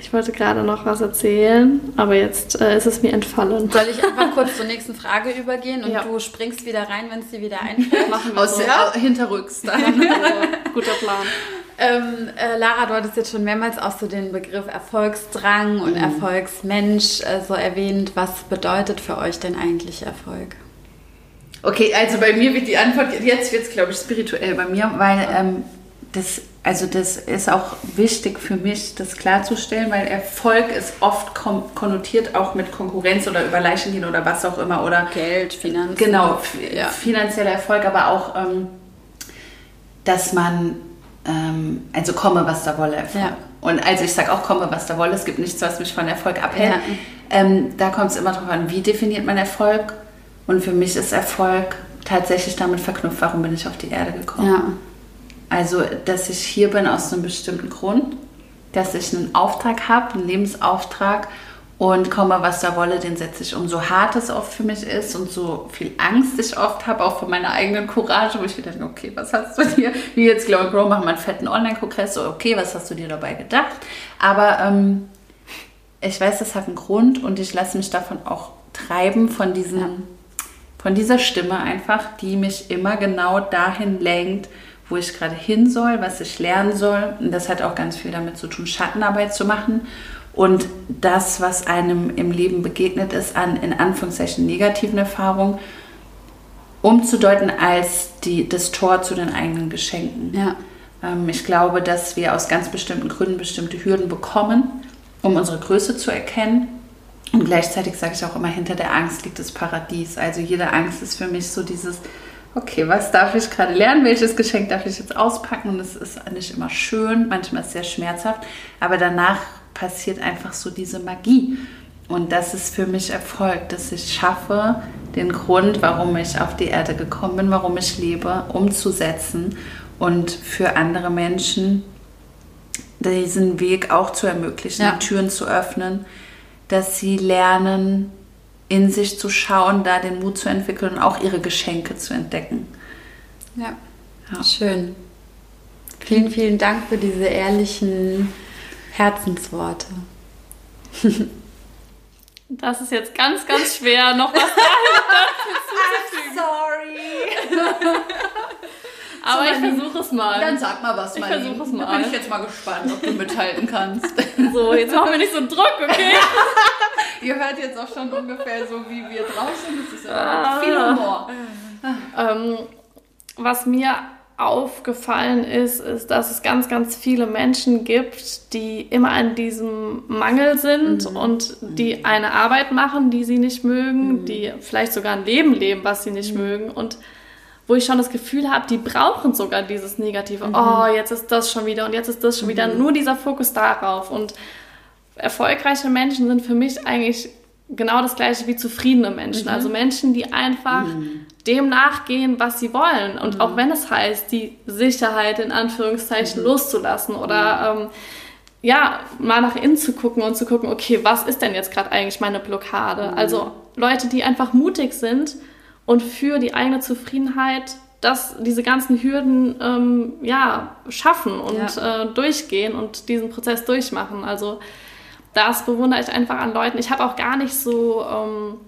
ich wollte gerade noch was erzählen, aber jetzt äh, ist es mir entfallen. Soll ich einfach kurz zur nächsten Frage übergehen und Ja. du springst wieder rein, wenn es dir wieder einfällt? Machen wir Aus so. der, hinterrücks dann. Guter Plan. Ähm, äh, Lara, du hattest jetzt schon mehrmals auch so den Begriff Erfolgsdrang und Erfolgsmensch äh, so erwähnt. Was bedeutet für euch denn eigentlich Erfolg? Okay, also bei mir wird die Antwort, jetzt wird es glaube ich spirituell bei mir, weil ähm, das, also das ist auch wichtig für mich, das klarzustellen, weil Erfolg ist oft konnotiert auch mit Konkurrenz oder über Leichen gehen oder was auch immer oder Geld, Finanzen. Genau, Ja. finanzieller Erfolg, aber auch, ähm, dass man, ähm, also komme, was da wolle, Erfolg. Ja. Und also ich sage auch, komme, was da wolle, es gibt nichts, was mich von Erfolg abhält. Ja. Ähm, da kommt es immer darauf an, wie definiert man Erfolg. Und für mich ist Erfolg tatsächlich damit verknüpft, warum bin ich auf die Erde gekommen. Ja. Also, dass ich hier bin aus einem bestimmten Grund, dass ich einen Auftrag habe, einen Lebensauftrag und komme, was da wolle, den setze ich um. So hart es oft für mich ist und so viel Angst ich oft habe, auch vor meiner eigenen Courage, wo ich wieder denke, okay, was hast du dir, wie jetzt Glow and Grow machen wir einen fetten Online-Kongress, okay, was hast du dir dabei gedacht? Aber ähm, ich weiß, das hat einen Grund und ich lasse mich davon auch treiben, von diesem, von dieser Stimme einfach, die mich immer genau dahin lenkt, wo ich gerade hin soll, was ich lernen soll. Und das hat auch ganz viel damit zu tun, Schattenarbeit zu machen. Und das, was einem im Leben begegnet ist, an in Anführungszeichen negativen Erfahrungen, umzudeuten als die, das Tor zu den eigenen Geschenken. Ja. Ähm, ich glaube, dass wir aus ganz bestimmten Gründen bestimmte Hürden bekommen, um unsere Größe zu erkennen. Und gleichzeitig sage ich auch immer, hinter der Angst liegt das Paradies. Also jede Angst ist für mich so dieses, okay, was darf ich gerade lernen? Welches Geschenk darf ich jetzt auspacken? Und es ist nicht immer schön, manchmal ist es sehr schmerzhaft, aber danach passiert einfach so diese Magie. Und das ist für mich Erfolg, dass ich schaffe, den Grund, warum ich auf die Erde gekommen bin, warum ich lebe, umzusetzen und für andere Menschen diesen Weg auch zu ermöglichen, Ja. die Türen zu öffnen, dass sie lernen, in sich zu schauen, da den Mut zu entwickeln und auch ihre Geschenke zu entdecken. Ja. Ja. Schön. Vielen, vielen Dank für diese ehrlichen Herzensworte. Das ist jetzt ganz, ganz schwer, noch was Sorry. Aber So, ich versuche es mal. Dann sag mal was, Ich Marlene. versuch es Da mal. bin ich jetzt mal gespannt, ob du mithalten kannst. So, jetzt machen wir nicht so einen Druck, okay? Ihr hört jetzt auch schon ungefähr so, wie wir drauf sind. Das ist Ah. viel Humor. Ähm, was mir aufgefallen ist, ist, dass es ganz, ganz viele Menschen gibt, die immer an diesem Mangel sind und die eine Arbeit machen, die sie nicht mögen, die vielleicht sogar ein Leben leben, was sie nicht mögen und wo ich schon das Gefühl habe, die brauchen sogar dieses Negative. Oh, jetzt ist das schon wieder und jetzt ist das schon wieder. Nur dieser Fokus darauf. Und erfolgreiche Menschen sind für mich eigentlich genau das gleiche wie zufriedene Menschen. Also Menschen, die einfach dem nachgehen, was sie wollen. Und auch wenn es heißt, die Sicherheit in Anführungszeichen loszulassen oder ähm, ja, mal nach innen zu gucken und zu gucken, okay, was ist denn jetzt gerade eigentlich meine Blockade? Also Leute, die einfach mutig sind und für die eigene Zufriedenheit das, diese ganzen Hürden ähm, ja, schaffen und äh, durchgehen und diesen Prozess durchmachen. Also das bewundere ich einfach an Leuten. Ich habe auch gar nicht so ähm,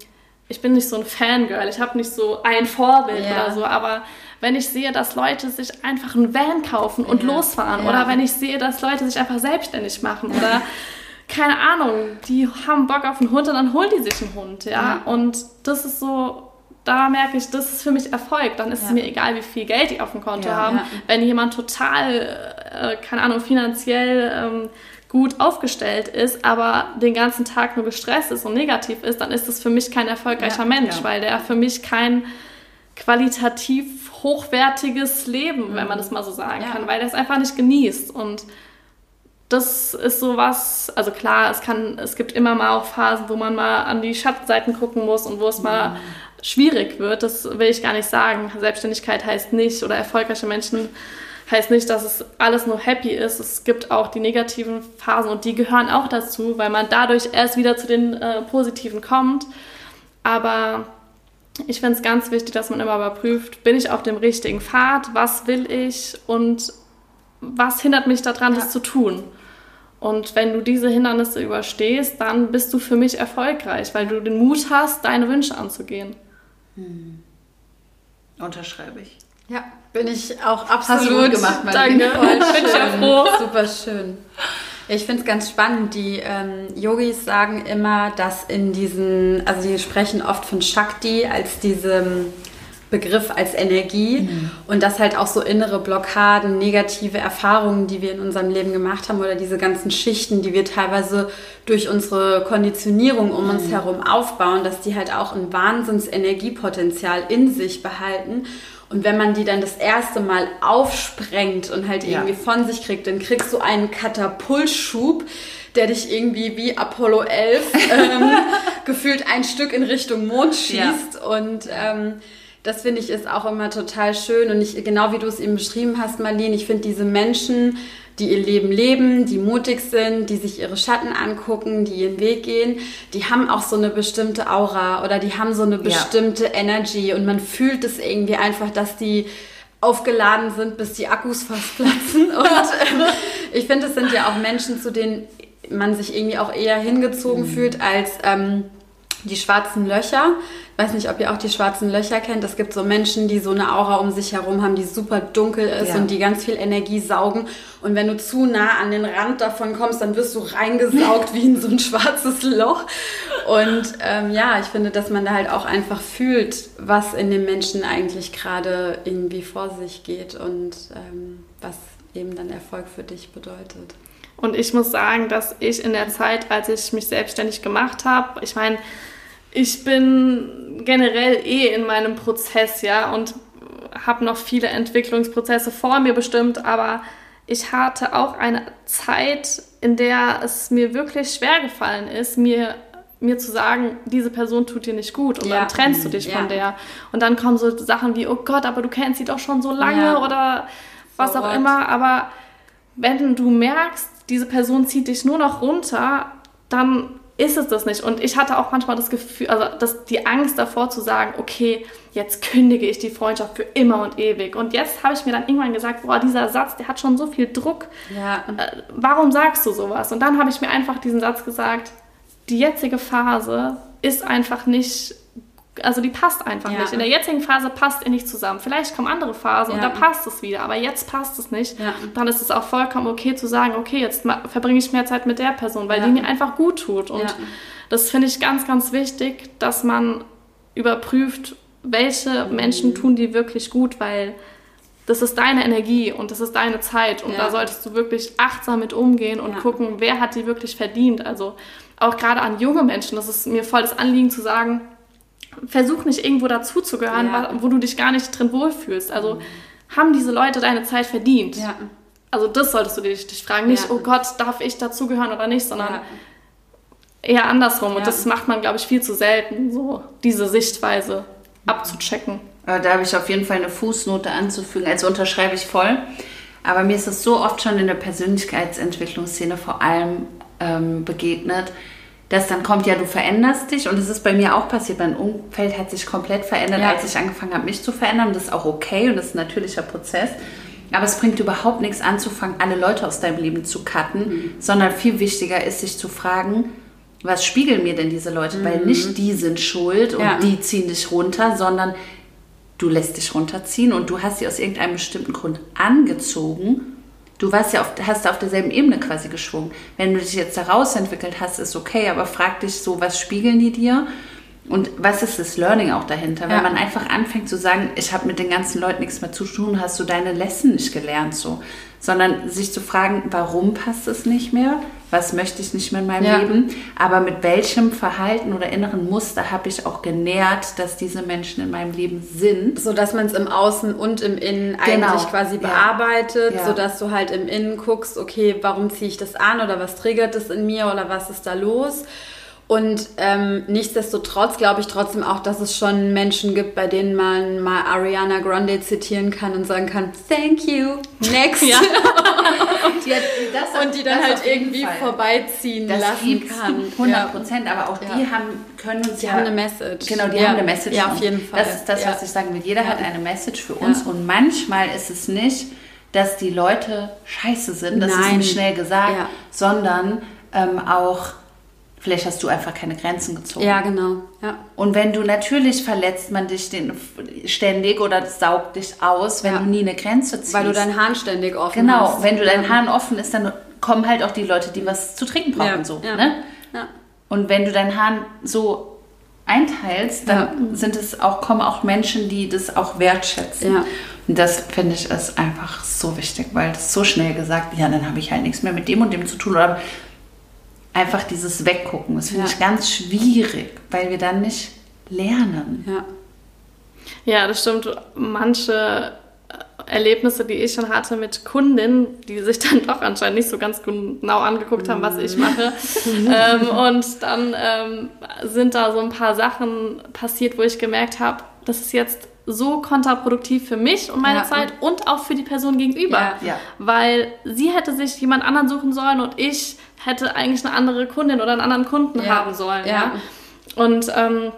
ich bin nicht so ein Fangirl, ich habe nicht so ein Vorbild ja. oder so, aber wenn ich sehe, dass Leute sich einfach einen Van kaufen und ja. losfahren ja. oder wenn ich sehe, dass Leute sich einfach selbstständig machen oder keine Ahnung, die haben Bock auf einen Hund und dann holen die sich einen Hund, ja. Und das ist so, da merke ich, das ist für mich Erfolg. Dann ist ja. es mir egal, wie viel Geld die auf dem Konto ja, haben. Ja. Wenn jemand total, äh, keine Ahnung, finanziell ähm, gut aufgestellt ist, aber den ganzen Tag nur gestresst ist und negativ ist, dann ist das für mich kein erfolgreicher Mensch, weil der für mich kein qualitativ hochwertiges Leben, mhm. wenn man das mal so sagen kann, weil der es einfach nicht genießt und das ist so was, also klar, es kann, es gibt immer mal auch Phasen, wo man mal an die Schattenseiten gucken muss und wo es mal mhm. Schwierig wird. Das will ich gar nicht sagen. Selbstständigkeit heißt nicht oder erfolgreiche Menschen heißt nicht, dass es alles nur happy ist. Es gibt auch die negativen Phasen und die gehören auch dazu, weil man dadurch erst wieder zu den äh, positiven kommt. Aber ich finde es ganz wichtig, dass man immer überprüft, bin ich auf dem richtigen Pfad, was will ich und was hindert mich daran, ja. das zu tun. Und wenn du diese Hindernisse überstehst, dann bist du für mich erfolgreich, weil du den Mut hast, deine Wünsche anzugehen. Hm. Unterschreibe ich. Ja, bin ich auch absolut du gemacht, Danke, voll bin ich ja froh. Super schön. Ich finde es ganz spannend. Die ähm, Yogis sagen immer, dass in diesen, also sie sprechen oft von Shakti als diesem Begriff als Energie mhm. und dass halt auch so innere Blockaden, negative Erfahrungen, die wir in unserem Leben gemacht haben oder diese ganzen Schichten, die wir teilweise durch unsere Konditionierung um uns mhm. herum aufbauen, dass die halt auch ein Wahnsinns-Energiepotenzial in sich behalten. Und wenn man die dann das erste Mal aufsprengt und halt irgendwie ja. von sich kriegt, dann kriegst du einen Katapultschub, der dich irgendwie wie Apollo 11 ähm, gefühlt ein Stück in Richtung Mond schießt. Ja. Und ähm, das finde ich ist auch immer total schön und ich, genau wie du es eben beschrieben hast, Marlene, ich finde diese Menschen, die ihr Leben leben, die mutig sind, die sich ihre Schatten angucken, die ihren Weg gehen, die haben auch so eine bestimmte Aura oder die haben so eine bestimmte ja. Energy und man fühlt es irgendwie einfach, dass die aufgeladen sind, bis die Akkus fast platzen. Und äh, ich finde, es sind ja auch Menschen, zu denen man sich irgendwie auch eher hingezogen mhm. fühlt als ähm, die schwarzen Löcher. Ich weiß nicht, ob ihr auch die schwarzen Löcher kennt. Es gibt so Menschen, die so eine Aura um sich herum haben, die super dunkel ist ja. und die ganz viel Energie saugen. Und wenn du zu nah an den Rand davon kommst, dann wirst du reingesaugt wie in so ein schwarzes Loch. Und ähm, ja, ich finde, dass man da halt auch einfach fühlt, was in dem Menschen eigentlich gerade irgendwie vor sich geht und ähm, was eben dann Erfolg für dich bedeutet. Und ich muss sagen, dass ich in der Zeit, als ich mich selbstständig gemacht habe, ich meine, ich bin generell eh in meinem Prozess, ja, und habe noch viele Entwicklungsprozesse vor mir bestimmt, aber ich hatte auch eine Zeit, in der es mir wirklich schwer gefallen ist, mir mir zu sagen, diese Person tut dir nicht gut und ja. dann trennst du dich ja. von der. Und dann kommen so Sachen wie, oh Gott, aber du kennst sie doch schon so lange ja. oder was so auch immer. Aber wenn du merkst, diese Person zieht dich nur noch runter, dann ist es das nicht. Und ich hatte auch manchmal das Gefühl, also das, die Angst davor zu sagen, okay, jetzt kündige ich die Freundschaft für immer und ewig. Und jetzt habe ich mir dann irgendwann gesagt, boah, dieser Satz, der hat schon so viel Druck. Ja. Äh, warum sagst du sowas? Und dann habe ich mir einfach diesen Satz gesagt, die jetzige Phase ist einfach nicht also die passt einfach ja. nicht. In der jetzigen Phase passt ihr nicht zusammen. Vielleicht kommen andere Phasen ja. und da passt es wieder, aber jetzt passt es nicht. Ja. Dann ist es auch vollkommen okay zu sagen, okay, jetzt verbringe ich mehr Zeit mit der Person, weil die mir einfach gut tut. Und das finde ich ganz, ganz wichtig, dass man überprüft, welche mhm. Menschen tun die wirklich gut, weil das ist deine Energie und das ist deine Zeit und da solltest du wirklich achtsam mit umgehen und gucken, wer hat die wirklich verdient. Also auch gerade an junge Menschen, das ist mir voll das Anliegen zu sagen, versuch nicht irgendwo dazuzugehören, ja. wo du dich gar nicht drin wohlfühlst. Also mhm. haben diese Leute deine Zeit verdient? Ja. Also das solltest du dich, dich fragen. Nicht, ja. oh Gott, darf ich dazugehören oder nicht, sondern eher andersrum. Und das macht man, glaube ich, viel zu selten, so diese Sichtweise abzuchecken. Da habe ich auf jeden Fall eine Fußnote anzufügen. Also unterschreibe ich voll. Aber mir ist es so oft schon in der Persönlichkeitsentwicklungsszene vor allem ähm, begegnet, dass dann kommt, ja, du veränderst dich und es ist bei mir auch passiert. Mein Umfeld hat sich komplett verändert, ja. als ich angefangen habe, mich zu verändern. Das ist auch okay und das ist ein natürlicher Prozess. Aber es bringt überhaupt nichts anzufangen, alle Leute aus deinem Leben zu cutten, mhm. sondern viel wichtiger ist, sich zu fragen, was spiegeln mir denn diese Leute? Mhm. Weil nicht die sind schuld und ja. die ziehen dich runter, sondern du lässt dich runterziehen und du hast sie aus irgendeinem bestimmten Grund angezogen. Du warst ja auf, hast auf derselben Ebene quasi geschwungen. Wenn du dich jetzt da rausentwickelt hast, ist okay, aber frag dich so, was spiegeln die dir? Und was ist das Learning auch dahinter? Ja. Wenn man einfach anfängt zu sagen, ich habe mit den ganzen Leuten nichts mehr zu tun, hast du deine Lesson nicht gelernt so. Sondern sich zu fragen, warum passt es nicht mehr? Was möchte ich nicht mehr in meinem ja. Leben? Aber mit welchem Verhalten oder inneren Muster habe ich auch genährt, dass diese Menschen in meinem Leben sind? So dass man es im Außen und im Innen genau. eigentlich quasi bearbeitet, ja. sodass du halt im Innen guckst, okay, warum ziehe ich das an oder was triggert es in mir oder was ist da los? Und ähm, nichtsdestotrotz glaube ich trotzdem auch, dass es schon Menschen gibt, bei denen man mal Ariana Grande zitieren kann und sagen kann, thank you, next. Ja. die hat, das, und die dann halt irgendwie Fall. vorbeiziehen das lassen kann. 100 Prozent, ja. aber auch die ja. haben, können uns die ja... haben eine Message. Genau, die haben eine Message. Ja, auf jeden Fall. Das ist das, was ich sagen will. Jeder hat eine Message für uns und manchmal ist es nicht, dass die Leute scheiße sind, das Nein. ist nicht schnell gesagt, sondern ähm, auch Vielleicht hast du einfach keine Grenzen gezogen. Ja, genau. Ja. Und wenn du natürlich verletzt man dich den, ständig oder saugt dich aus, wenn ja. du nie eine Grenze ziehst. Weil du deinen Hahn ständig offen genau, hast. Genau, wenn du dein Hahn offen ist, dann kommen halt auch die Leute, die was zu trinken brauchen. So, Ne? Und wenn du deinen Hahn so einteilst, dann sind es auch, kommen auch Menschen, die das auch wertschätzen. Und das finde ich ist einfach so wichtig, weil das so schnell gesagt, ja, dann habe ich halt nichts mehr mit dem und dem zu tun. Oder einfach dieses Weggucken. Das finde ja. ich ganz schwierig, weil wir dann nicht lernen. Ja. Ja, das stimmt. Manche Erlebnisse, die ich schon hatte mit Kundinnen, die sich dann doch anscheinend nicht so ganz genau angeguckt haben, was ich mache. ähm, und dann ähm, sind da so ein paar Sachen passiert, wo ich gemerkt habe, das ist jetzt so kontraproduktiv für mich und meine ja. Zeit und auch für die Person gegenüber. Ja, ja. Weil sie hätte sich jemand anderen suchen sollen und ich hätte eigentlich eine andere Kundin oder einen anderen Kunden haben sollen. Ja. Und ähm,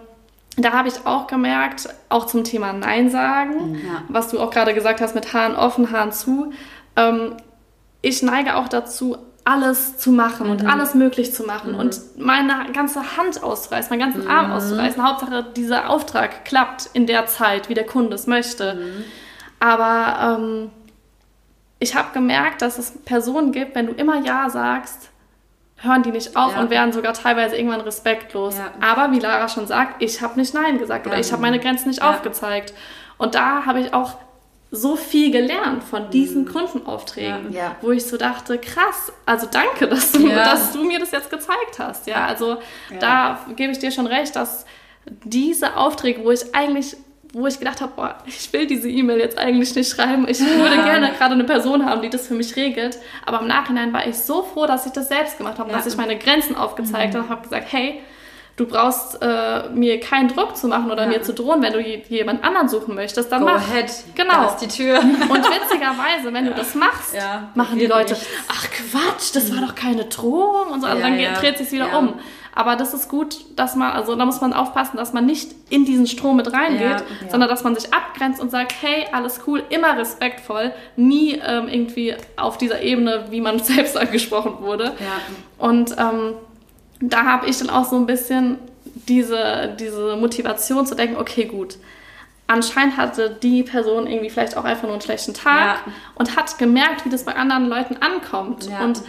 da habe ich auch gemerkt, auch zum Thema Nein sagen, was du auch gerade gesagt hast mit Haaren offen, Haaren zu. Ähm, ich neige auch dazu, alles zu machen mhm. und alles möglich zu machen mhm. und meine ganze Hand auszureißen, meinen ganzen mhm. Arm auszureißen. Hauptsache, dieser Auftrag klappt in der Zeit, wie der Kunde es möchte. Mhm. Aber ähm, ich habe gemerkt, dass es Personen gibt, wenn du immer Ja sagst, hören die nicht auf ja. und werden sogar teilweise irgendwann respektlos. Ja. Aber wie Lara schon sagt, ich habe nicht Nein gesagt oder ich habe meine Grenzen nicht aufgezeigt. Und da habe ich auch so viel gelernt von diesen mhm. Kundenaufträgen, ja. wo ich so dachte, krass, also danke, dass du, dass du mir das jetzt gezeigt hast. Ja, also da gebe ich dir schon recht, dass diese Aufträge, wo ich eigentlich wo ich gedacht habe, boah, ich will diese E-Mail jetzt eigentlich nicht schreiben. Ich würde gerne gerade eine Person haben, die das für mich regelt. Aber im Nachhinein war ich so froh, dass ich das selbst gemacht habe, dass ich meine Grenzen aufgezeigt mhm. habe und habe gesagt, hey, du brauchst äh, mir keinen Druck zu machen oder ja. mir zu drohen, wenn du jemand anderen suchen möchtest, dann Go mach. Ahead. Genau. Da ist die Tür. Und witzigerweise, wenn ja. du das machst, ja. machen die Leute, nichts. ach Quatsch, das war doch keine Drohung und so. Also dann dreht sich wieder um. Aber das ist gut, dass man, also da muss man aufpassen, dass man nicht in diesen Strom mit reingeht, sondern dass man sich abgrenzt und sagt, hey, alles cool, immer respektvoll, nie ähm, irgendwie auf dieser Ebene, wie man selbst angesprochen wurde. Und ähm, da habe ich dann auch so ein bisschen diese, diese Motivation zu denken, okay, gut, anscheinend hatte die Person irgendwie vielleicht auch einfach nur einen schlechten Tag ja. und hat gemerkt, wie das bei anderen Leuten ankommt. Ja. Und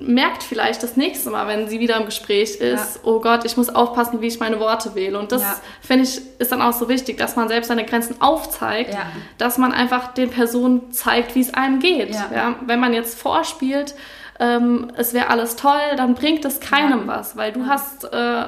merkt vielleicht das nächste Mal, wenn sie wieder im Gespräch ist, ja. oh Gott, ich muss aufpassen, wie ich meine Worte wähle. Und das, ja. finde ich, ist dann auch so wichtig, dass man selbst seine Grenzen aufzeigt, ja. dass man einfach den Personen zeigt, wie es einem geht. Wenn man jetzt vorspielt, ähm, es wäre alles toll, dann bringt es keinem was, weil du hast äh,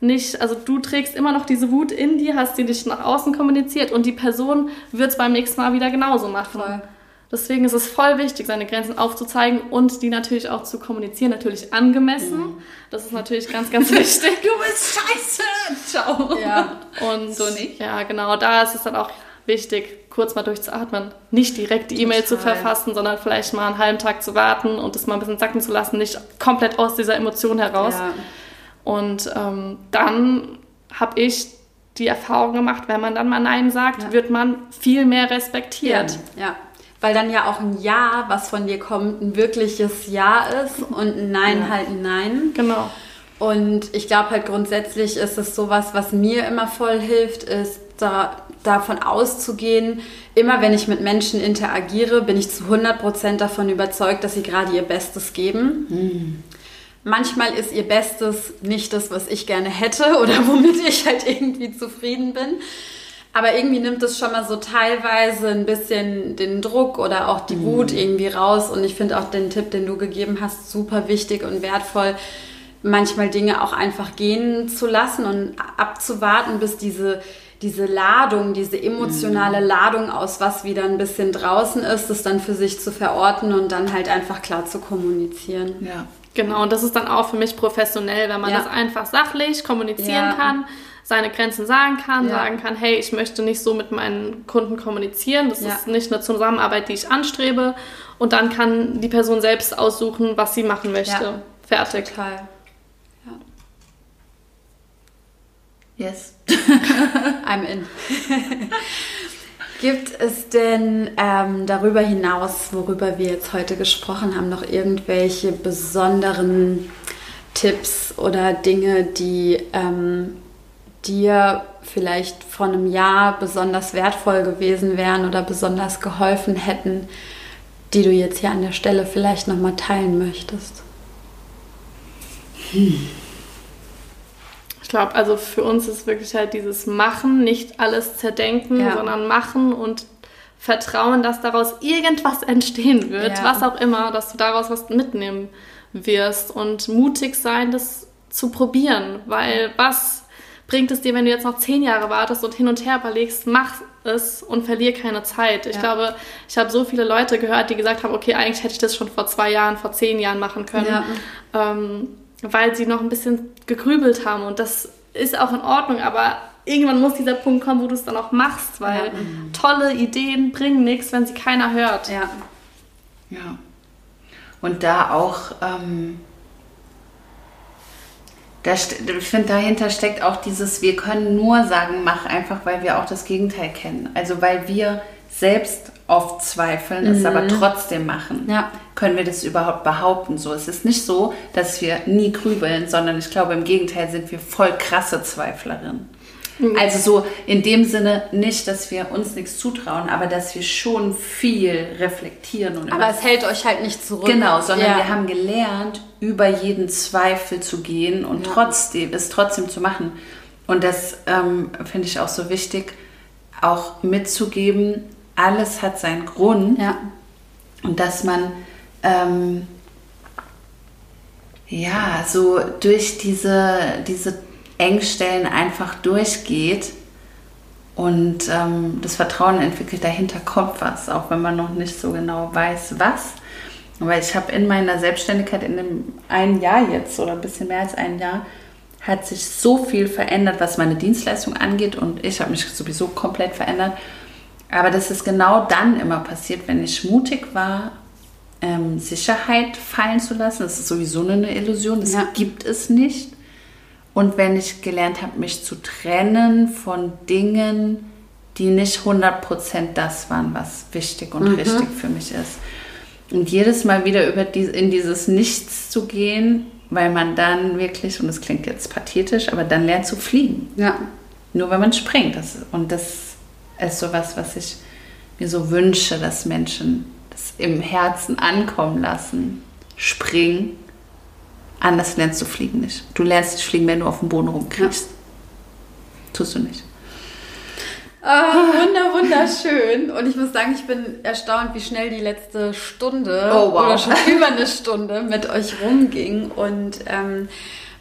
nicht, also du trägst immer noch diese Wut in dir, hast sie nicht nach außen kommuniziert und die Person wird es beim nächsten Mal wieder genauso machen. Voll. Deswegen ist es voll wichtig, seine Grenzen aufzuzeigen und die natürlich auch zu kommunizieren, natürlich angemessen. Mhm. Das ist natürlich ganz, ganz wichtig. du bist scheiße! Ciao! Ja. Und so nicht. Ja, genau. Da ist es dann auch wichtig, kurz mal durchzuatmen. Nicht direkt die E-Mail zu verfassen, sondern vielleicht mal einen halben Tag zu warten und es mal ein bisschen sacken zu lassen, nicht komplett aus dieser Emotion heraus. Ja. Und ähm, dann habe ich die Erfahrung gemacht, wenn man dann mal Nein sagt, ja. wird man viel mehr respektiert. Ja. ja. Weil dann ja auch ein Ja, was von dir kommt, ein wirkliches Ja ist und ein Nein ja. halt ein Nein. Genau. Und ich glaube halt grundsätzlich ist es sowas, was mir immer voll hilft, ist da, davon auszugehen, immer wenn ich mit Menschen interagiere, bin ich zu 100% davon überzeugt, dass sie gerade ihr Bestes geben. Mhm. Manchmal ist ihr Bestes nicht das, was ich gerne hätte oder womit ich halt irgendwie zufrieden bin. Aber irgendwie nimmt es schon mal so teilweise ein bisschen den Druck oder auch die mhm. Wut irgendwie raus. Und ich finde auch den Tipp, den du gegeben hast, super wichtig und wertvoll, manchmal Dinge auch einfach gehen zu lassen und abzuwarten, bis diese, diese Ladung, diese emotionale mhm. Ladung aus was wieder ein bisschen draußen ist, das dann für sich zu verorten und dann halt einfach klar zu kommunizieren. Ja. Genau, und das ist dann auch für mich professionell, wenn man ja. das einfach sachlich kommunizieren ja. kann, seine Grenzen sagen kann, ja. sagen kann, hey, ich möchte nicht so mit meinen Kunden kommunizieren, das ist nicht eine Zusammenarbeit, die ich anstrebe. Und dann kann die Person selbst aussuchen, was sie machen möchte. Fertig. Total. Yes. I'm in. Gibt es denn ähm, darüber hinaus, worüber wir jetzt heute gesprochen haben, noch irgendwelche besonderen Tipps oder Dinge, die ähm, dir vielleicht vor einem Jahr besonders wertvoll gewesen wären oder besonders geholfen hätten, die du jetzt hier an der Stelle vielleicht nochmal teilen möchtest? Hm. Ich glaube, also für uns ist wirklich halt dieses Machen, nicht alles zerdenken, ja. sondern machen und vertrauen, dass daraus irgendwas entstehen wird, ja. was auch immer, dass du daraus was mitnehmen wirst und mutig sein, das zu probieren, weil was bringt es dir, wenn du jetzt noch zehn Jahre wartest und hin und her überlegst, mach es und verlier keine Zeit. Ich ja. glaube, ich habe so viele Leute gehört, die gesagt haben, okay, eigentlich hätte ich das schon vor zwei Jahren, vor zehn Jahren machen können. Ja. Ähm, weil sie noch ein bisschen gegrübelt haben und das ist auch in Ordnung, aber irgendwann muss dieser Punkt kommen, wo du es dann auch machst, weil ja. tolle Ideen bringen nichts, wenn sie keiner hört. Ja. Ja. Und da auch, ähm, da, ich finde, dahinter steckt auch dieses, wir können nur sagen, mach einfach, weil wir auch das Gegenteil kennen. Also weil wir selbst oft zweifeln, mhm. es aber trotzdem machen. Ja. Können wir das überhaupt behaupten? So, es ist nicht so, dass wir nie grübeln, sondern ich glaube, im Gegenteil sind wir voll krasse Zweiflerinnen. Mhm. Also so in dem Sinne nicht, dass wir uns nichts zutrauen, aber dass wir schon viel reflektieren. Und aber es hält euch halt nicht zurück. Genau, sondern ja. wir haben gelernt, über jeden Zweifel zu gehen und ja. trotzdem es trotzdem zu machen. Und das ähm, finde ich auch so wichtig, auch mitzugeben, alles hat seinen Grund. Ja. Und dass man ähm, ja so durch diese, diese Engstellen einfach durchgeht und ähm, das Vertrauen entwickelt, dahinter kommt was, auch wenn man noch nicht so genau weiß, was. Weil ich habe in meiner Selbstständigkeit in dem einen Jahr jetzt oder ein bisschen mehr als ein Jahr hat sich so viel verändert, was meine Dienstleistung angeht und ich habe mich sowieso komplett verändert. Aber das ist genau dann immer passiert, wenn ich mutig war, ähm, Sicherheit fallen zu lassen. Das ist sowieso eine Illusion, das ja. gibt es nicht. Und wenn ich gelernt habe, mich zu trennen von Dingen, die nicht 100% das waren, was wichtig und mhm. richtig für mich ist. Und jedes Mal wieder über die, in dieses Nichts zu gehen, weil man dann wirklich, und das klingt jetzt pathetisch, aber dann lernt zu fliegen. Ja. Nur wenn man springt. Das, und das ist sowas, was ich mir so wünsche, dass Menschen das im Herzen ankommen lassen. Springen. Anders lernst du fliegen nicht. Du lernst nicht fliegen, wenn du auf dem Boden rumkriegst. Ja. Tust du nicht. Ah, wunder, wunderschön. Und ich muss sagen, ich bin erstaunt, wie schnell die letzte Stunde oh, wow. oder schon über eine Stunde mit euch rumging. Und ähm,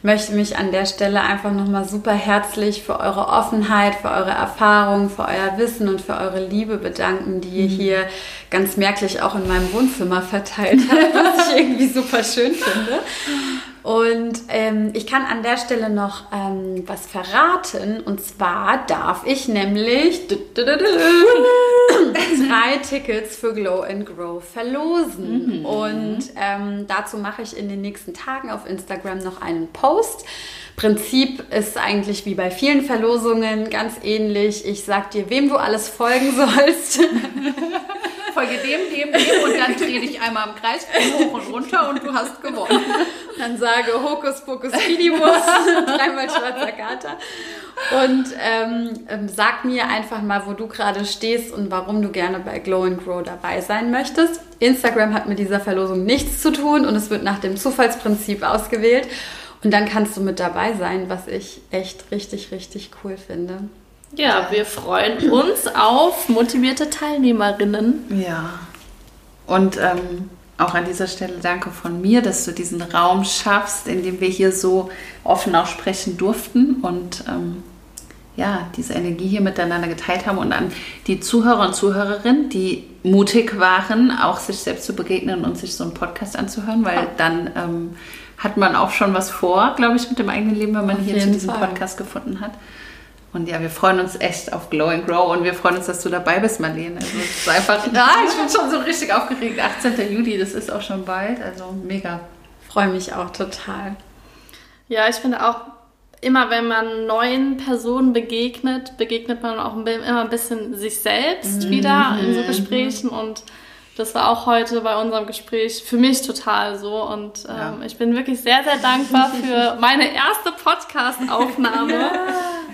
möchte mich an der Stelle einfach nochmal super herzlich für eure Offenheit, für eure Erfahrung, für euer Wissen und für eure Liebe bedanken, die ihr mhm. hier ganz merklich auch in meinem Wohnzimmer verteilt habt, was ich irgendwie super schön finde. Und ähm, ich kann an der Stelle noch ähm, was verraten. Und zwar darf ich nämlich drei Tickets für Glow and Grow verlosen. Mhm. Und ähm, dazu mache ich in den nächsten Tagen auf Instagram noch einen Post. Prinzip ist eigentlich wie bei vielen Verlosungen ganz ähnlich. Ich sag dir, wem du alles folgen sollst. Folge dem, dem, dem und dann drehe dich einmal im Kreis hoch und runter und du hast gewonnen. Dann sage Hokus Pokus Fidibus, dreimal schwarzer Kater. Und ähm, ähm, sag mir einfach mal, wo du gerade stehst und warum du gerne bei Glow and Grow dabei sein möchtest. Instagram hat mit dieser Verlosung nichts zu tun und es wird nach dem Zufallsprinzip ausgewählt. Und dann kannst du mit dabei sein, was ich echt richtig, richtig cool finde. Ja, wir freuen uns auf motivierte Teilnehmerinnen. Ja. Und ähm, auch an dieser Stelle danke von mir, dass du diesen Raum schaffst, in dem wir hier so offen auch sprechen durften und ähm, ja, diese Energie hier miteinander geteilt haben und an die Zuhörer und Zuhörerinnen, die mutig waren, auch sich selbst zu begegnen und sich so einen Podcast anzuhören, weil dann ähm, hat man auch schon was vor, glaube ich, mit dem eigenen Leben, wenn man auf hier zu diesem Fall. Podcast gefunden hat. Und ja, wir freuen uns echt auf Glow and Grow und wir freuen uns, dass du dabei bist, Marlene. Also es ist einfach, ja, ich bin schon so richtig aufgeregt. 18. Juli, das ist auch schon bald, also mega. Freue mich auch total. Ja, ich finde auch, immer wenn man neuen Personen begegnet, begegnet man auch immer ein bisschen sich selbst mhm. wieder in so Gesprächen und das war auch heute bei unserem Gespräch für mich total so. Und ähm, ja. ich bin wirklich sehr, sehr dankbar für meine erste Podcast-Aufnahme, ja.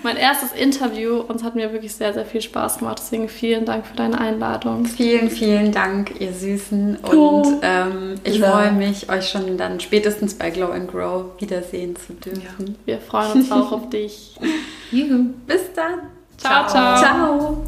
mein erstes Interview. Und es hat mir wirklich sehr, sehr viel Spaß gemacht. Deswegen vielen Dank für deine Einladung. Vielen, vielen Dank, ihr Süßen. Und oh. ähm, ich ja. freue mich, euch schon dann spätestens bei Glow and Grow wiedersehen zu dürfen. Wir freuen uns auch auf dich. Juhu. Bis dann. ciao. ciao. ciao.